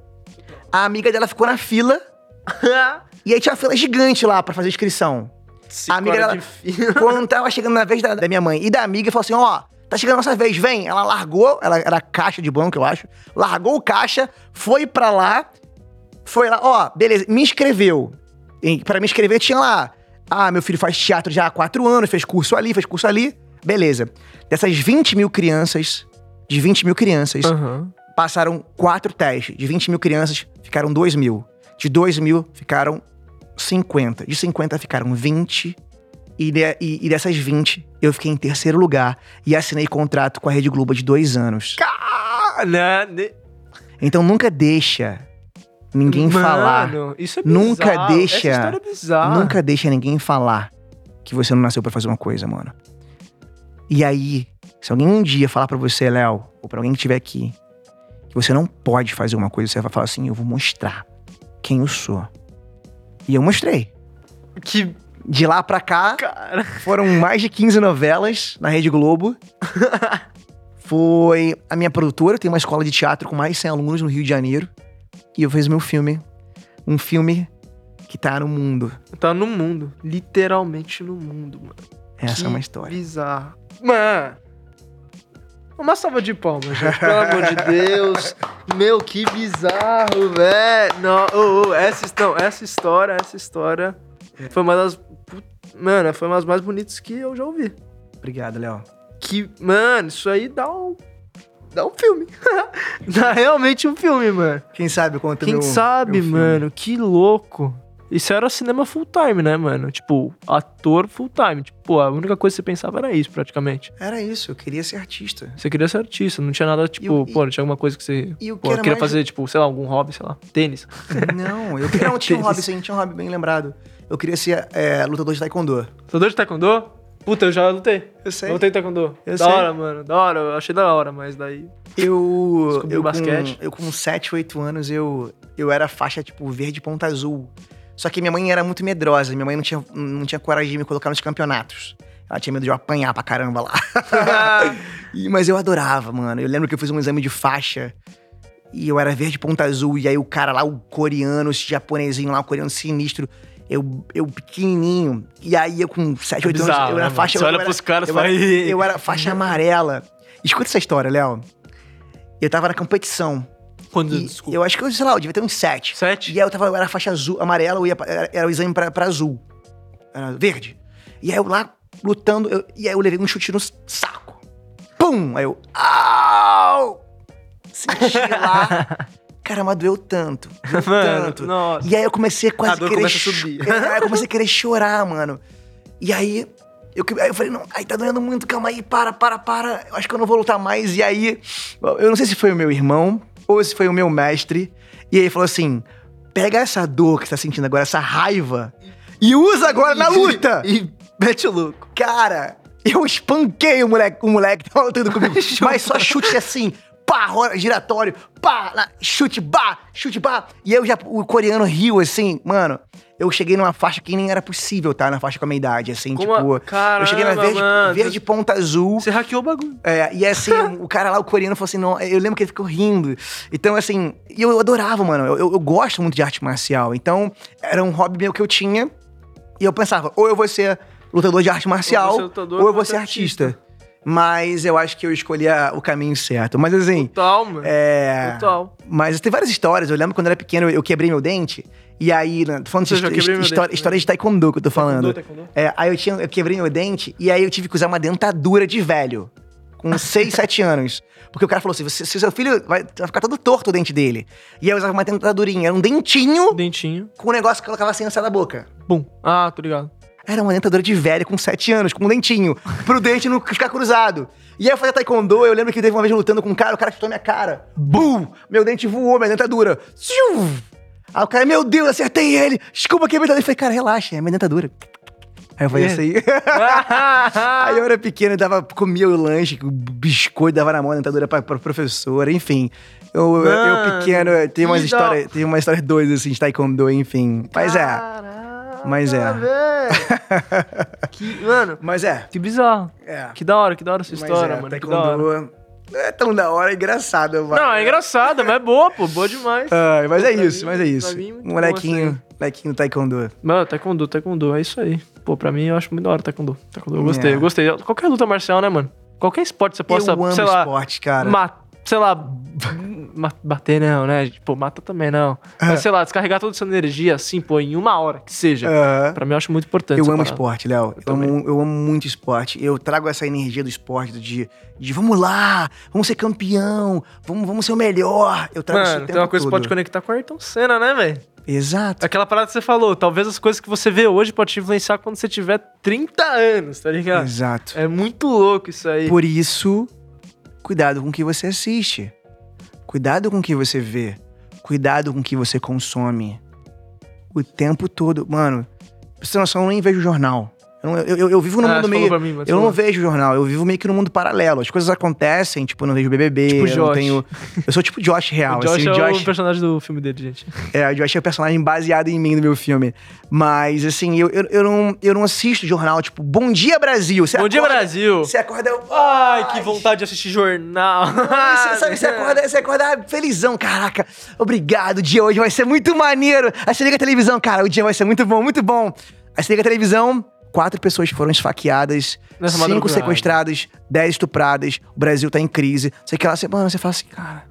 A amiga dela ficou na fila, e aí tinha uma fila gigante lá pra fazer inscrição. Cinco amiga horas dela- de. Quando tava chegando na vez da, da minha mãe e da amiga, falou assim: ó, tá chegando a nossa vez, vem. Ela largou, ela era caixa de banco, eu acho. Largou o caixa, foi pra lá, foi lá, ó, beleza, me inscreveu. E pra me inscrever tinha lá. Ah, meu filho faz teatro já há quatro anos, fez curso ali, fez curso ali. Beleza. Dessas 20 mil crianças, de 20 mil crianças, Aham. passaram quatro testes. De 20 mil crianças, ficaram 2 mil. De 2 mil, ficaram 50. De 50, ficaram 20. E, de- e- e dessas 20, eu fiquei em terceiro lugar. E assinei contrato com a Rede Globo de dois anos. Ca- né, Então nunca deixa ninguém Mano, falar. Isso é bizarro. Nunca deixa- Essa história é bizarra. Nunca deixa ninguém falar que você não nasceu pra fazer uma coisa, mano. E aí, se alguém um dia falar pra você, Léo, ou pra alguém que estiver aqui, que você não pode fazer uma coisa, você vai falar assim: eu vou mostrar quem eu sou. E eu mostrei. Que. De lá pra cá, Cara. foram mais de 15 novelas na Rede Globo. Foi a minha produtora, tem uma escola de teatro com mais de 100 alunos no Rio de Janeiro. E eu fiz meu filme. Um filme que tá no mundo. Tá no mundo. Literalmente no mundo, mano. Essa Que é uma história. Bizarro. Mano. Uma salva de palmas, gente. Pelo amor de Deus. Meu, que bizarro, velho. Não, ô, ô, essa, não, essa história, essa história foi uma das. Mano, foi uma das mais bonitas que eu já ouvi. Obrigado, Léo. Que, mano, isso aí dá um dá um filme. Dá realmente um filme, mano. Quem sabe quanto Quem meu, sabe, meu mano? Que louco. Isso era cinema full time, né, mano? Tipo, ator full time. Tipo, pô, a única coisa que você pensava era isso, praticamente. Era isso, eu queria ser artista. Você queria ser artista, não tinha nada, tipo, E pô, não tinha alguma coisa que você. E o que Pô, queria mais- fazer, tipo, sei lá, algum hobby, sei lá, tênis. Não, eu queria. Não, tinha um hobby, sim, tinha um hobby bem lembrado. Eu queria ser é, lutador de taekwondo. Lutador de taekwondo? Puta, eu já lutei. Eu sei. Eu lutei taekwondo. Eu da sei. hora, mano. Da hora, eu achei da hora, mas daí. Eu. Descobriu Eu basquete. Com, eu com 7, 8 anos, eu, eu era faixa, tipo, verde ponta azul. Só que minha mãe era muito medrosa. Minha mãe não tinha, não tinha coragem de me colocar nos campeonatos. Ela tinha medo de eu apanhar pra caramba lá. E- mas eu adorava, mano. Eu lembro que eu fiz um exame de faixa. E eu era verde ponta azul. E aí o cara lá, o coreano, esse japonesinho lá, o coreano sinistro. Eu, eu pequenininho. E aí eu com 7, 8 bizarro, anos, eu né, era mano? faixa... Você eu olha era- pros caras e fala, eu era faixa amarela. Escuta essa história, Léo. Eu tava na competição. Quando, E desculpa. eu acho que, eu, sei lá, eu devia ter uns 7. Sete? E aí eu tava, era faixa azul, amarela, eu ia, era, era o exame pra, pra azul. Era verde. E aí eu lá, lutando, eu- e aí eu levei um chute no saco. Pum! Aí eu. Au! Senti lá. Cara, mas doeu tanto. Doeu Mano, tanto. nossa. E aí eu comecei a quase A querer. começa a subir. É, aí eu comecei a querer chorar, mano. E aí. Eu, aí eu falei, não, aí tá doendo muito, calma aí, para, para, para. Eu acho que eu não vou lutar mais. E aí, eu não sei se foi o meu irmão ou se foi o meu mestre. E ele falou assim: pega essa dor que você tá sentindo agora, essa raiva, e usa agora na luta! E mete o louco. Cara, eu espanquei o moleque, o moleque que tava lutando comigo. mas só chute assim, pá, giratório, pá, chute, bah, chute, bah. E eu já, o coreano riu assim, mano. Eu cheguei numa faixa que nem era possível, tá? Na faixa com a minha idade, assim, Como a- tipo. eu cheguei na Caramba, verde, mano. verde ponta azul. Você hackeou o bagulho. É, e assim, o cara lá, o coreano, falou assim, não, eu lembro que ele ficou rindo. Então, assim, e eu adorava, mano. Eu, eu- eu gosto muito de arte marcial. Então, era um hobby meu que eu tinha. E eu pensava, ou eu vou ser lutador de arte marcial, ser lutador, ou eu ou vou ser ser artista. Mas eu acho que eu escolhi a- o caminho certo. Mas assim, Total, mano. é. Total. Mas tem várias histórias. Eu lembro quando eu era pequeno, eu quebrei meu dente. E aí, né, tô falando de história, dente história de taekwondo que eu tô falando. taekwondo. É, aí eu, tinha, eu quebrei meu dente e aí eu tive que usar uma dentadura de velho. Com 6, 7 anos. Porque o cara falou assim: você, se seu filho vai, vai ficar todo torto o dente dele. E aí eu usava uma dentadurinha. Era um dentinho Dentinho. com um negócio que colocava assim na boca. Bum. Ah, tô ligado. Era uma dentadura de velho com 7 anos, com um dentinho, pro dente não ficar cruzado. E aí eu fazia taekwondo, eu lembro que teve uma vez lutando com um cara, o cara chutou minha cara. Bum! Meu dente voou, minha dentadura. Ziu! Aí o cara, meu Deus, acertei ele! Desculpa, quebrei a dentadura. Eu falei, cara, relaxa, é minha dentadura. Aí eu falei É. assim. Aí eu era pequeno, eu dava, comia o lanche, o biscoito, dava na mão a dentadura pra, pra professora, enfim. Eu, eu- eu pequeno, tem umas que histórias, tem uma história doida assim de taekwondo, enfim. Mas é, Caraca, Mas é. que, mano, mas é. que bizarro. É. Que da hora, que da hora essa Mas história, é, mano. Que da hora. É tão da hora, é engraçado. mano. Não, é engraçado, mas é boa, pô. Boa demais. Ai, mas é pra isso, mim- mas é isso. mim, muito bom molequinho, molequinho taekwondo. Mano, taekwondo, taekwondo, é isso aí. Pô, pra mim eu acho muito da hora taekwondo. Taekwondo, eu gostei, É. eu gostei. Qualquer luta marcial, né, mano? Qualquer esporte você possa, eu amo sei lá, esporte, cara. ma- sei lá, bater não, né? Tipo, mata também não. Mas sei lá, descarregar toda essa energia assim, pô, em uma hora que seja. Aham. Pra mim eu acho muito importante. Eu amo parada. esporte, Léo. Eu, também. amo, eu amo muito esporte. Eu trago essa energia do esporte, de, de vamos lá, vamos ser campeão, vamos, vamos ser o melhor. Eu trago isso o Mano, tem uma coisa que todo. pode conectar com a Ayrton Senna, né, velho? Exato. Aquela parada que você falou, talvez as coisas que você vê hoje pode te influenciar quando você tiver 30 anos, tá ligado? Exato. É muito louco isso aí. Por isso, cuidado com o que você assiste. Cuidado com o que você vê. Cuidado com o que você consome. O tempo todo. Mano, pra você ter noção, eu nem vejo jornal. Eu, não- eu- eu- vivo no Ah, mundo você meio. mim, Eu falou. não vejo jornal, eu vivo meio que no mundo paralelo. As coisas acontecem, tipo, eu não vejo BBB, Tipo eu não tenho... Eu sou tipo Josh real, O Josh assim. é Josh, o personagem do filme dele, gente. é, o Josh é o personagem baseado em mim no meu filme. Mas, assim, eu, eu, eu, não, eu não assisto jornal, tipo, Bom Dia Brasil. Você Bom dia, acorda- Brasil! Você acorda... eu- Ai, que vontade de assistir jornal. Você, sabe, você, acorda, você acorda felizão, caraca. Obrigado, o dia hoje vai ser muito maneiro. Aí você liga a televisão, cara, o dia vai ser muito bom, muito bom. Aí você liga a televisão, quatro pessoas foram esfaqueadas, Nessa cinco madrugada. sequestradas, dez estupradas, o Brasil tá em crise. Sei que lá, você, mano, você fala assim, cara,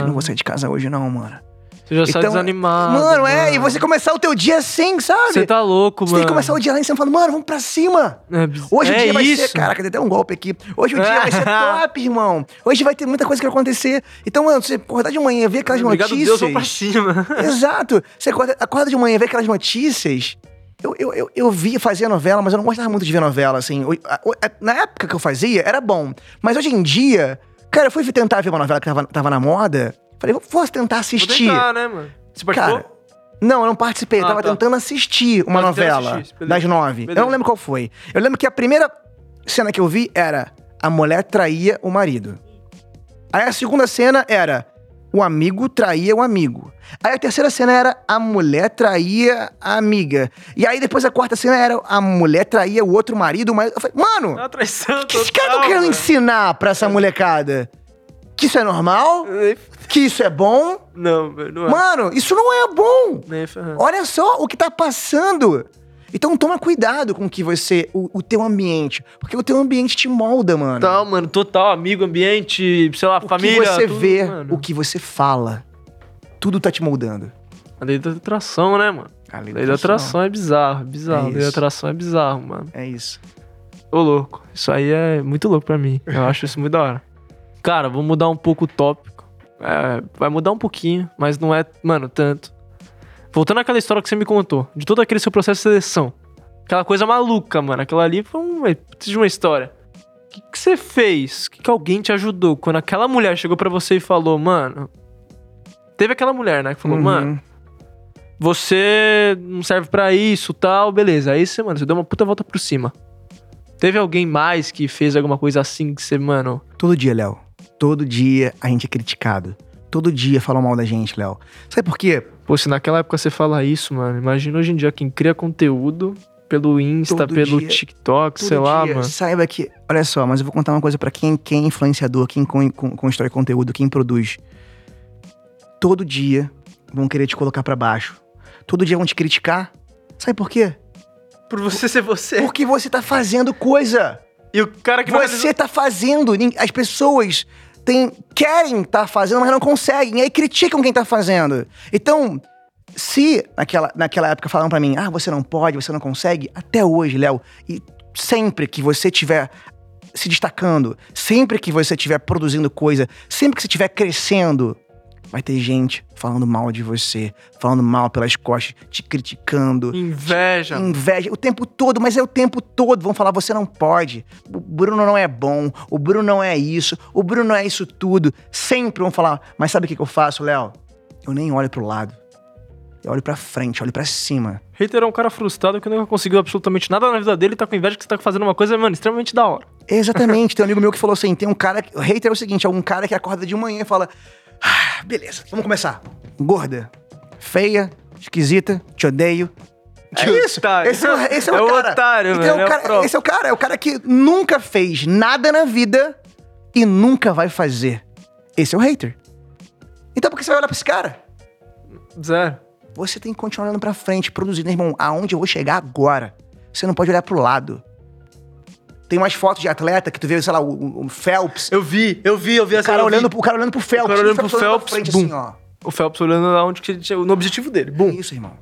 eu não vou sair de casa hoje não, mano. Você Você já sai desanimado. Mano, é, e você começar o teu dia assim, sabe? Você tá louco, Você mano. tem que começar o dia lá em cima falando, mano, vamos pra cima. É, biz- Hoje é o dia vai isso. ser, caraca, deu até um golpe aqui. Hoje o dia vai ser top, irmão. Hoje vai ter muita coisa que vai acontecer. Então, mano, você acordar de manhã, ver aquelas Obrigado, notícias. Deus, vamos pra cima. Exato. Você acorda, acorda de manhã, vê aquelas notícias. Eu, eu, eu, eu via, fazia novela, mas eu não gostava muito de ver novela, assim. Na época que eu fazia, era bom. Mas hoje em dia, cara, eu fui tentar ver uma novela que tava, tava na moda. Falei, vou, vou tentar Vou assistir. tentar, né, mano? Você participou? Cara, não, eu não participei. Eu Ah, tava tá. tentando assistir uma tentando novela assistir, das nove. Eu Beleza. não lembro qual foi. Eu lembro que a primeira cena que eu vi era a mulher traía o marido. Aí a segunda cena era o amigo traía o amigo. Aí a terceira cena era a mulher traía a amiga. E aí depois a quarta cena era a mulher traía o outro marido. Mas eu falei, mano, É uma traição o que cara total, tá querendo ensinar pra essa molecada? Que isso é normal? Que isso é bom? Não, não é. Mano, isso não é bom. Olha só o que tá passando. Então toma cuidado com o que você. O, o teu ambiente. Porque o teu ambiente te molda, mano. Total, mano, total, amigo, ambiente, sei lá, o família. que você tudo, vê, mano. o que você fala. Tudo tá te moldando. A lei da atração, né, mano? A A lei da atração é bizarro, bizarro. É a lei da isso. atração é bizarro, mano. É isso. Ô, louco. Isso aí é muito louco pra mim. Eu acho isso muito da hora. Cara, vou mudar um pouco o tópico. É, vai mudar um pouquinho, mas não é, mano, tanto. Voltando àquela história que você me contou, de todo aquele seu processo de seleção. Aquela coisa maluca, mano. Aquela ali foi uma, de uma história. O que, que você fez? O que, que alguém te ajudou? Quando aquela mulher chegou pra você e falou, mano. Teve aquela mulher, né? Que falou, Uhum. mano, você não serve pra isso tal, beleza. Aí você, mano, você deu uma puta volta por cima. Teve alguém mais que fez alguma coisa assim que você, mano. Todo dia, Léo. Todo dia a gente é criticado. Todo dia falam mal da gente, Léo. Sabe por quê? Pô, se naquela época você fala isso, mano, imagina hoje em dia quem cria conteúdo pelo Insta, Todo pelo dia, TikTok, Todo sei lá, dia, mano. Saiba que. Olha só, mas eu vou contar uma coisa pra quem, quem é influenciador, quem con- con- constrói conteúdo, quem produz. Todo dia vão querer te colocar pra baixo. Todo dia vão te criticar. Sabe por quê? Por você ser você. Porque você tá fazendo coisa. E o cara que vai Você tá fazendo. As pessoas querem tá fazendo, mas não conseguem. E aí criticam quem tá fazendo. Então, se naquela, naquela época falaram pra mim, ah, você não pode, você não consegue, até hoje, Léo, e sempre que você tiver se destacando, sempre que você estiver produzindo coisa, sempre que você estiver crescendo, vai ter gente falando mal de você, falando mal pelas costas, te criticando, Inveja. inveja o tempo todo, mas é o tempo todo. Vão falar, você não pode. O Bruno não é bom. O Bruno não é isso. O Bruno não é isso tudo. Sempre vão falar, mas sabe o que, que eu faço, Léo? Eu nem olho pro lado. Eu olho pra frente, olho pra cima. Hater é um cara frustrado que nunca conseguiu absolutamente nada na vida dele e tá com inveja que você tá fazendo uma coisa, mano, extremamente da hora. Exatamente. tem um amigo meu que falou assim: tem um cara. O hater é o seguinte: é um cara que acorda de manhã e fala: beleza, vamos começar. Gorda, feia, esquisita, te odeio. É Que isso. otário. Esse é o, esse é o É o cara. otário, Então, mano, é o é cara- próprio. esse é o cara. É o cara que nunca fez nada na vida e nunca vai fazer. Esse é o hater. Então por que você vai olhar pra esse cara? Zero. Você tem que continuar olhando pra frente, produzindo, irmão, aonde eu vou chegar agora? Você não pode olhar pro lado. Tem umas fotos de atleta que tu vê, sei lá, o, o Phelps. Eu vi, eu vi, eu vi O essa cara, eu vi. olhando, pro- o cara olhando pro Phelps. cara olhando pro Phelps, frente, bum. assim, ó. O Phelps olhando lá onde que ele tinha, no objetivo dele. É Bum. isso, irmão.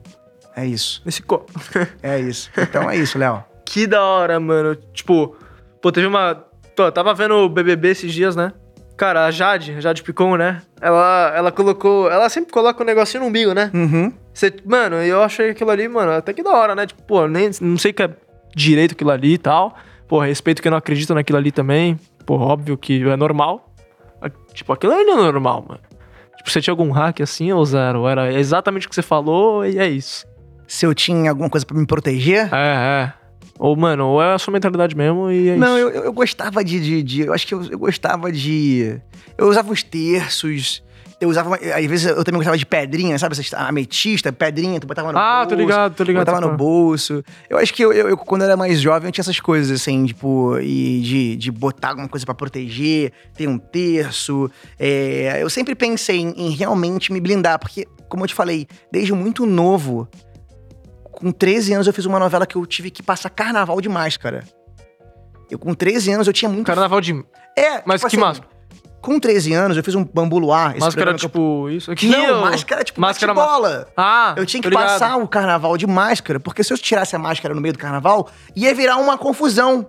É isso. Nesse copo. É isso. Então é isso, Léo. que da hora, mano. Tipo, pô, teve uma. Pô, tava vendo o BBB esses dias, né? Cara, a Jade, a Jade Picon, né? Ela, ela colocou. Ela sempre coloca um negocinho no umbigo, né? Uhum. Você, mano, eu achei aquilo ali, mano, até que da hora, né? Tipo, pô, nem, não sei que é direito aquilo ali e tal. Pô, respeito quem não acredita naquilo ali também. Pô, óbvio que é normal. Tipo, aquilo ali não é normal, mano. Tipo, você tinha algum hack assim ou zero? Era exatamente o que você falou e é isso. Se eu tinha alguma coisa pra me proteger. É, é. Ou, mano, ou é a sua mentalidade mesmo e é Não, isso. eu, eu eu gostava de, de, de- Eu acho que eu, eu gostava de. Eu usava os terços. Eu usava. Às vezes eu também gostava de pedrinha, sabe? Essa ametista, pedrinha, tu botava no Ah, bolso. tô ligado, tô ligado. Botava tá no bolso. Eu acho que eu, eu- eu, quando eu era mais jovem, eu tinha essas coisas, assim, tipo, e de, de botar alguma coisa pra proteger, ter um terço. É, eu sempre pensei em, em realmente me blindar, porque, como eu te falei, desde muito novo, com 13 anos eu fiz uma novela que eu tive que passar carnaval de máscara. Eu, com 13 anos, eu tinha muito. Carnaval de. É, Mas tipo que assim, máscara? Com 13 anos, eu fiz um bambu luar. Máscara que eu- tipo isso aqui? Não, ou- máscara tipo Máscara bola. Ah, Eu tinha que tô ligado. passar o carnaval de máscara, porque se eu tirasse a máscara no meio do carnaval, ia virar uma confusão.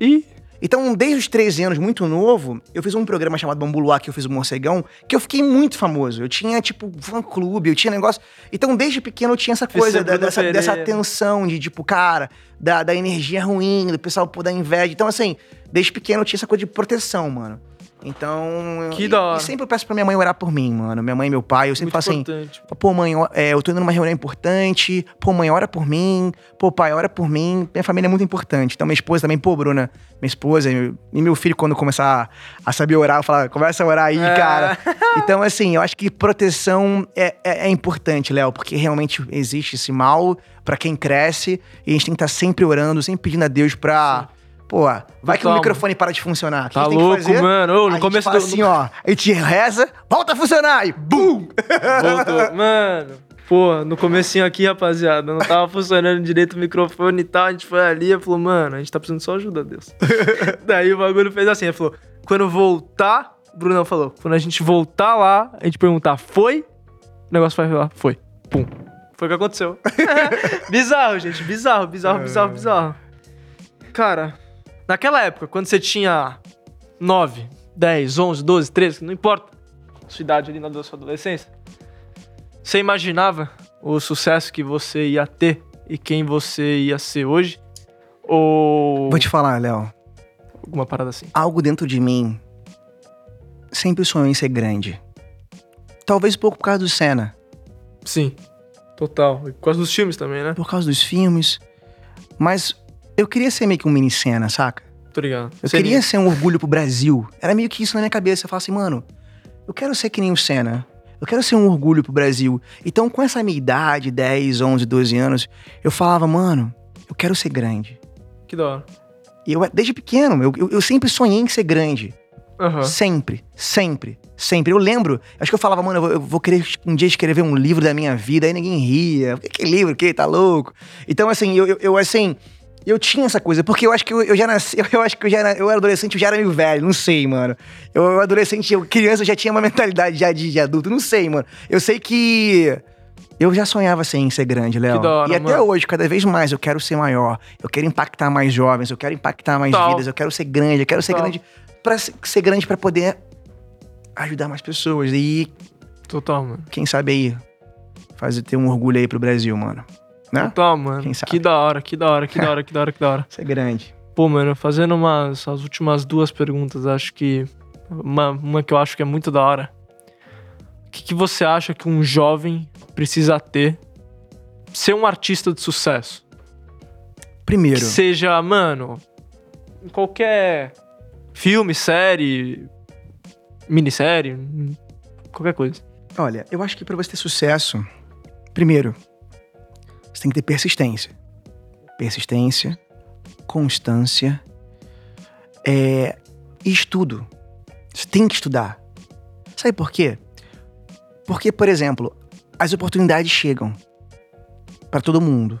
Ih, Então, desde os 13 anos, muito novo, eu fiz um programa chamado Bambu Luar, que eu fiz o Morcegão, que eu fiquei muito famoso. Eu tinha, tipo, fã-clube, eu tinha negócio... Então, desde pequeno, eu tinha essa coisa, da- dessa, dessa tensão de, tipo, cara, da, da energia ruim, do pessoal pô, da inveja. Então, assim, desde pequeno, eu tinha essa coisa de proteção, mano. Então... Que da hora. E sempre eu peço pra minha mãe orar por mim, mano. Minha mãe e meu pai, eu sempre muito falo assim... importante. Pô, mãe, é, eu tô indo numa reunião importante. Pô, mãe, ora por mim. Pô, pai, ora por mim. Minha família é muito importante. Então, minha esposa também, pô, Bruna, minha esposa e meu filho, quando começar a, saber orar, eu falo, começa a orar aí, É. cara. Então, assim, eu acho que proteção é, é, é importante, Léo, porque realmente existe esse mal pra quem cresce e a gente tem que estar sempre orando, sempre pedindo a Deus pra. Pô, vai que o microfone para de funcionar. O que Tá a gente tem louco, que fazer? mano. A no gente começo do- assim, ó, a gente reza, volta a funcionar e BUM! Voltou. Mano, pô, no comecinho aqui, rapaziada, não tava funcionando direito o microfone e tal. A gente foi ali e falou, mano, a gente tá precisando só ajuda, Deus. Daí o bagulho fez assim, ele falou, quando voltar, o Brunão falou, quando a gente voltar lá, a gente perguntar, foi? O negócio vai lá, foi. Pum. Foi o que aconteceu. bizarro, gente, bizarro, bizarro, bizarro, bizarro. Cara, naquela época, quando você tinha 9, 10, 11, 12, 13, não importa a sua idade ali na sua adolescência, você imaginava o sucesso que você ia ter e quem você ia ser hoje? Ou Vou te falar, Léo. alguma parada assim? algo dentro de mim sempre sonhou em ser grande. Talvez um pouco por causa do Senna, Sim, total. E por causa dos filmes também, né? por causa dos filmes, mas eu queria ser meio que um mini Senna, saca? Tô ligado. Eu Seria- queria ser um orgulho pro Brasil. Era meio que isso na minha cabeça. Eu falava assim, mano, eu quero ser que nem o Senna. Eu quero ser um orgulho pro Brasil. Então, com essa minha idade, 10, 11, 12 anos, eu falava, mano, eu quero ser grande. Que da hora. E eu, desde pequeno, eu, eu, eu sempre sonhei em ser grande. Aham. Sempre, sempre, sempre. Eu lembro, acho que eu falava, mano, eu vou, eu vou querer um dia escrever um livro da minha vida, aí ninguém ria. Que, que livro, que? Tá louco? Então, assim, eu, eu, eu, assim, eu tinha essa coisa, porque eu acho que eu, eu já nasci, eu, acho que eu já era, eu era adolescente, eu já era meio velho, não sei, mano. Eu, adolescente, eu criança, eu já tinha uma mentalidade já de, de adulto, não sei, mano. Eu sei que eu já sonhava assim, em ser grande, Léo. E até mano. hoje, cada vez mais, eu quero ser maior. Eu quero impactar mais jovens, eu quero impactar mais vidas, eu quero ser grande, eu quero ser grande para ser grande para poder ajudar mais pessoas e Total, mano. quem sabe aí fazer ter um orgulho aí pro Brasil, mano, né? Mano. Quem sabe? Que da hora, que da hora, que da hora, que da hora, que da hora. Ser grande. Pô, mano, fazendo umas, as últimas duas perguntas, acho que. Uma, uma que eu acho que é muito da hora. O que, que você acha que um jovem precisa ter ser um artista de sucesso? Primeiro, Que seja, mano, em qualquer filme, série, minissérie, qualquer coisa. olha, eu acho que para você ter sucesso, primeiro, você tem que ter persistência. Persistência, constância, é, e estudo. Você tem que estudar. Sabe por quê? Porque, por exemplo, as oportunidades chegam para todo mundo.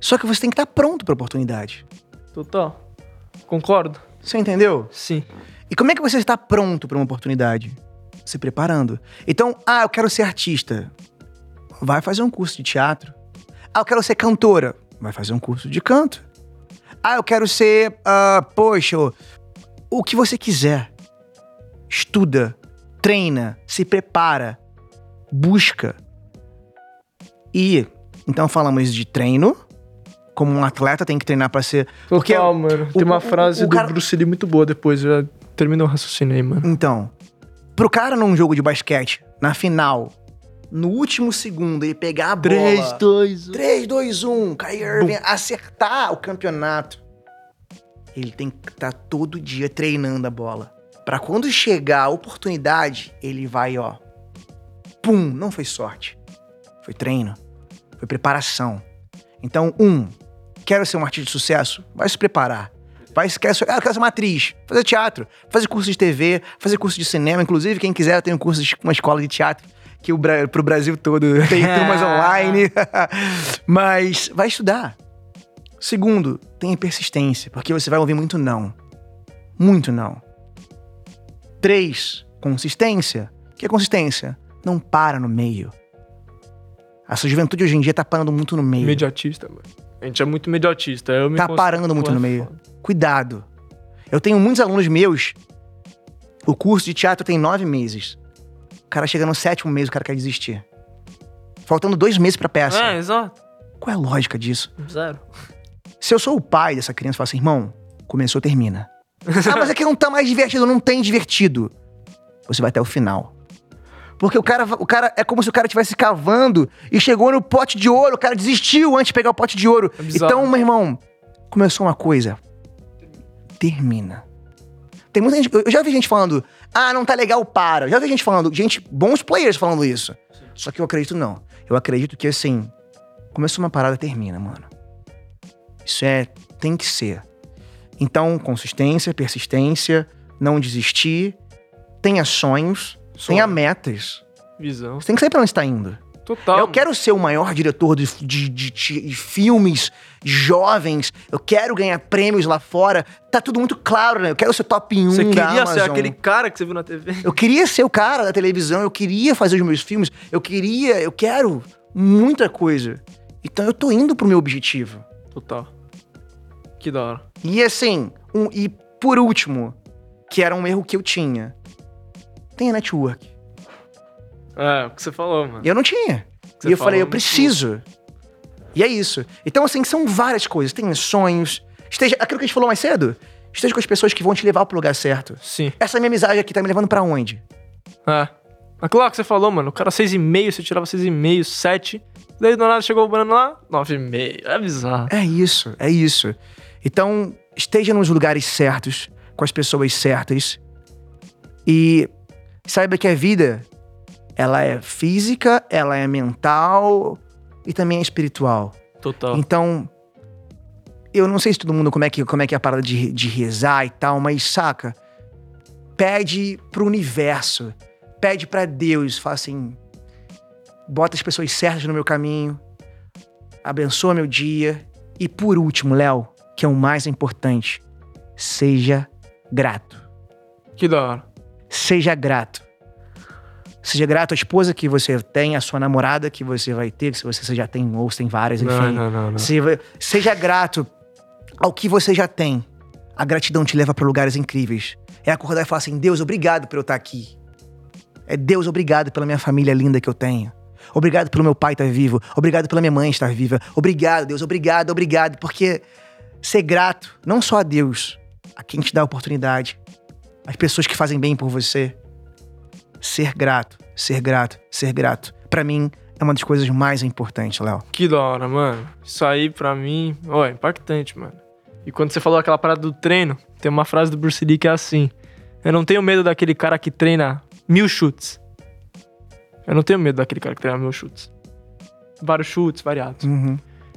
Só que você tem que estar pronto para oportunidade. Total. Concordo? Você entendeu? Sim. E como é que você está pronto para uma oportunidade? Se preparando. Então, ah, eu quero ser artista. Vai fazer um curso de teatro. Ah, eu quero ser cantora. Vai fazer um curso de canto. Ah, eu quero ser, ah, poxa, o que você quiser. Estuda, treina, se prepara, busca. E então falamos de treino, como um atleta tem que treinar para ser. Porque Total, mano. Tem o- uma o- frase o do cara- Bruce Lee muito boa depois. Já terminou o raciocínio aí, mano. Então, pro cara num jogo de basquete, na final, no último segundo, ele pegar a bola. 2, 3, 2, 1, Kyrie Irving acertar o campeonato. Ele tem que estar todo dia treinando a bola. Pra quando chegar a oportunidade, ele vai, ó. Pum, não foi sorte. Foi treino. Foi preparação. Então, um, quero ser um artista de sucesso? Vai se preparar. Vai, quer ah, quero ser uma atriz, fazer teatro, fazer curso de TV, fazer curso de cinema. Inclusive, quem quiser, eu tenho um curso de uma escola de teatro que o, pro Brasil todo tem turmas online. Mas vai estudar. Segundo, tenha persistência, porque você vai ouvir muito não. Muito não. Três, Consistência. O que é consistência? Não para no meio. A sua juventude hoje em dia tá parando muito no meio. Imediatista, mano. A gente é muito imediatista. Eu me Tá parando muito no meio. foda. Cuidado. Eu tenho muitos alunos meus. O curso de teatro tem nove meses. O cara chega no sétimo mês, o cara quer desistir. Faltando dois meses pra peça. É, exato. Qual é a lógica disso? Zero. Se eu sou o pai dessa criança, eu falo assim, irmão, começou, termina. ah, mas é que não tá mais divertido. Não tem divertido. Você vai até o final. Porque o cara, o cara é como se o cara estivesse cavando e chegou no pote de ouro. O cara desistiu antes de pegar o pote de ouro. É então, meu irmão, começou uma coisa. Termina. Tem muita gente. Eu já vi gente falando, ah, não tá legal, para. Eu já vi gente falando, gente, bons players falando isso. Só que eu acredito não. Eu acredito que assim, começou uma parada, termina, mano. Isso é. tem que ser. Então, consistência, persistência, não desistir, tenha sonhos, tenha metas. Visão. Você tem que saber pra onde está indo. Total. Eu quero ser o maior diretor de, de- de- de filmes jovens. Eu quero ganhar prêmios lá fora. Tá tudo muito claro, né? Eu quero ser top 1 Você queria ser aquele cara que você viu na TV? Eu queria ser o cara da televisão. Eu queria fazer os meus filmes. Eu queria... Eu quero muita coisa. Então eu tô indo pro meu objetivo. Total. Que da hora. E assim... Um, e por último, que era um erro que eu tinha. Tenha network. É, o que você falou, mano. E eu não tinha. E eu falou falei, eu muito preciso. E é isso. Então, assim, são várias coisas. Tem sonhos. Esteja. Aquilo que a gente falou mais cedo. Esteja com as pessoas que vão te levar pro lugar certo. Sim. Essa minha amizade aqui tá me levando pra onde? É. Aquilo lá que você falou, mano. O cara 6,5, você tirava 6,5, 7. Daí do nada chegou o Bruno lá, 9,5. É bizarro. É isso, é isso. Então, esteja nos lugares certos, com as pessoas certas. E saiba que a vida, ela é física, ela é mental e também é espiritual. Total. Então, eu não sei se todo mundo como é que, como é, que é a parada de, de rezar e tal, mas saca? Pede pro universo, pede pra Deus, fala assim: bota as pessoas certas no meu caminho, abençoa meu dia. E por último, Léo, que é o mais importante, seja grato. Que da hora. Seja grato. Seja grato à esposa que você tem, à sua namorada que você vai ter, se você já tem ou se tem várias, enfim. Não, não, não, não. Se- seja grato ao que você já tem. A gratidão te leva para lugares incríveis. É acordar e falar assim: Deus, obrigado por eu estar aqui. É Deus, obrigado pela minha família linda que eu tenho. Obrigado pelo meu pai estar vivo. Obrigado pela minha mãe estar viva. Obrigado, Deus, obrigado, obrigado. Porque ser grato, não só a Deus, a quem te dá a oportunidade, as pessoas que fazem bem por você. Ser grato, ser grato, ser grato. Pra mim, é uma das coisas mais importantes, Léo. Que da hora, mano. Isso aí, pra mim, ó, é impactante, mano. E quando você falou aquela parada do treino, tem uma frase do Bruce Lee que é assim: Eu não tenho medo daquele cara que treina mil chutes. Eu não tenho medo daquele cara que treina mil chutes. Vários chutes, variados. Uhum.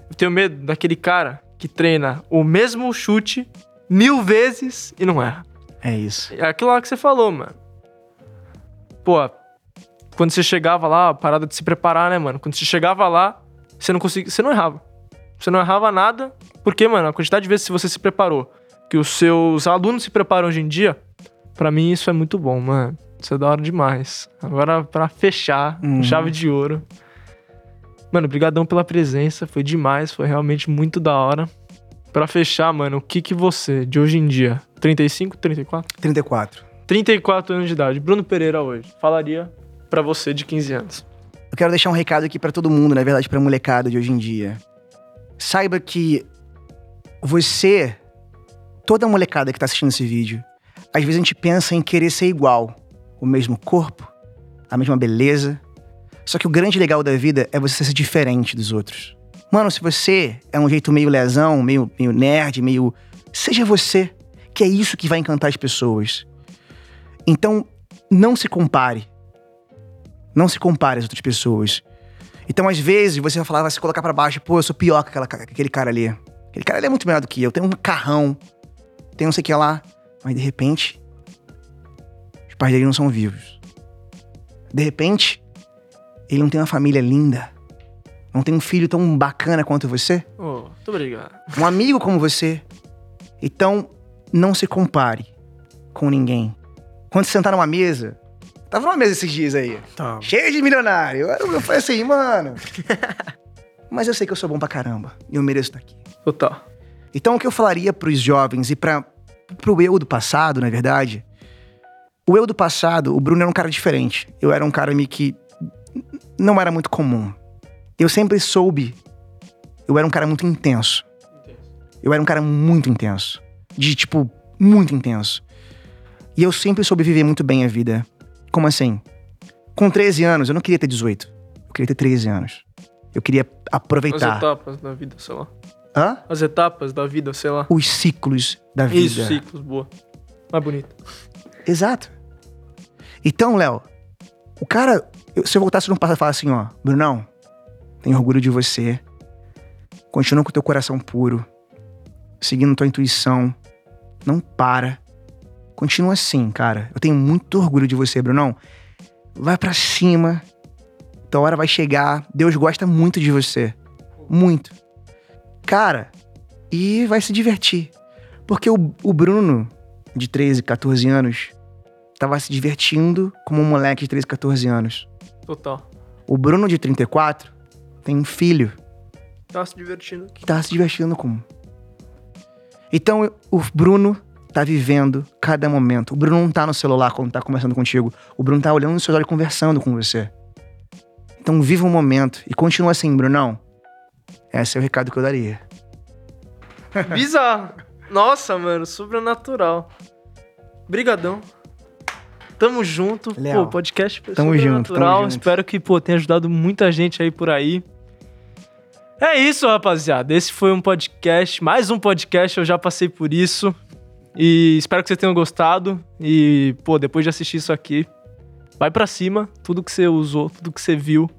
Eu tenho medo daquele cara que treina o mesmo chute mil vezes e não erra. É isso. É aquilo lá que você falou, mano. Pô, quando você chegava lá, a parada de se preparar, né, mano? Quando você chegava lá, você não conseguia. Você não errava. Você não errava nada, porque, mano, a quantidade de vezes que você se preparou, que os seus alunos se preparam hoje em dia, pra mim isso é muito bom, mano. Isso é da hora demais. Agora, pra fechar, Uhum. chave de ouro. Mano, brigadão pela presença, foi demais, foi realmente muito da hora. Pra fechar, mano, o que que você, de hoje em dia, 35, 34? 34. 34 anos de idade, Bruno Pereira hoje, falaria pra você de 15 anos. Eu quero deixar um recado aqui pra todo mundo, na verdade, pra molecada de hoje em dia. Saiba que você, toda molecada que tá assistindo esse vídeo, às vezes a gente pensa em querer ser igual, o mesmo corpo, a mesma beleza. Só que o grande legal da vida é você ser diferente dos outros. Mano, se você é um jeito meio lesão, meio, meio nerd, meio. Seja você, que é isso que vai encantar as pessoas. Então, não se compare. Não se compare às outras pessoas. Então, às vezes, você vai falar, vai se colocar pra baixo, pô, eu sou pior que, aquela, que aquele cara ali. Aquele cara ali é muito melhor do que eu. Tem um carrão, tem não sei o que lá. Mas de repente, os pais dele não são vivos. De repente, ele não tem uma família linda. Não tem um filho tão bacana quanto você. Oh, muito obrigado. Um amigo como você. Então, não se compare com ninguém. Quando sentar numa mesa, Tava numa mesa esses dias aí. Tá. Cheio de milionário. Eu, eu falei assim, mano. Mas eu sei que eu sou bom pra caramba. E eu mereço estar aqui. Total. Então, o que eu falaria pros jovens e para pro eu do passado, na verdade, o eu do passado, o Bruno era um cara diferente. Eu era um cara meio que não era muito comum. Eu sempre soube. Eu era um cara muito intenso. Eu era um cara muito intenso. De tipo, muito intenso. E eu sempre soube viver muito bem a vida. Como assim? Com 13 anos, eu não queria ter 18. Eu queria ter 13 anos. Eu queria As aproveitar. etapas da vida, sei lá. Hã? As etapas da vida, sei lá. Os ciclos da vida. Isso, ciclos, boa. Mais bonito. Exato. Então, Léo, o cara, se eu voltasse no passado e falasse assim, ó, Brunão, tenho orgulho de você. Continua com teu coração puro, seguindo tua intuição. Não para. Continua assim, cara. Eu tenho muito orgulho de você, Brunão. Vai pra cima. Tua hora vai chegar. Deus gosta muito de você. Muito. Cara, e vai se divertir. Porque o, o Bruno, de 13, 14 anos, tava se divertindo como um moleque de 13, 14 anos. Total. O Bruno, de 34, tem um filho Tá se divertindo. que tá se divertindo com. Então, o Bruno tá vivendo cada momento. O Bruno não tá no celular quando tá conversando contigo. O Bruno tá olhando nos seus olhos e conversando com você. Então, viva o momento. E continua assim, Brunão. Esse é o recado que eu daria. Bizarro. Nossa, mano, sobrenatural. Brigadão. Tamo junto. Léo, pô, podcast tamo junto, tamo junto. Espero que, pô, tenha ajudado muita gente aí por aí. É isso, rapaziada. Esse foi um podcast, mais um podcast, eu já passei por isso. E espero que vocês tenham gostado. E, pô, depois de assistir isso aqui, vai pra cima. Tudo que você usou, tudo que você viu.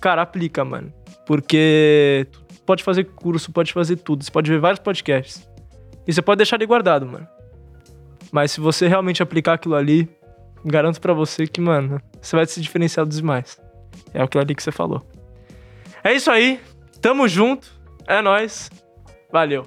Cara, aplica, mano. Porque pode fazer curso, pode fazer tudo. Você pode ver vários podcasts. E você pode deixar ele guardado, mano. Mas se você realmente aplicar aquilo ali, garanto pra você que, mano, você vai se diferenciar dos demais. É aquilo ali que você falou. É isso aí. Tamo junto. É nóis. Valeu.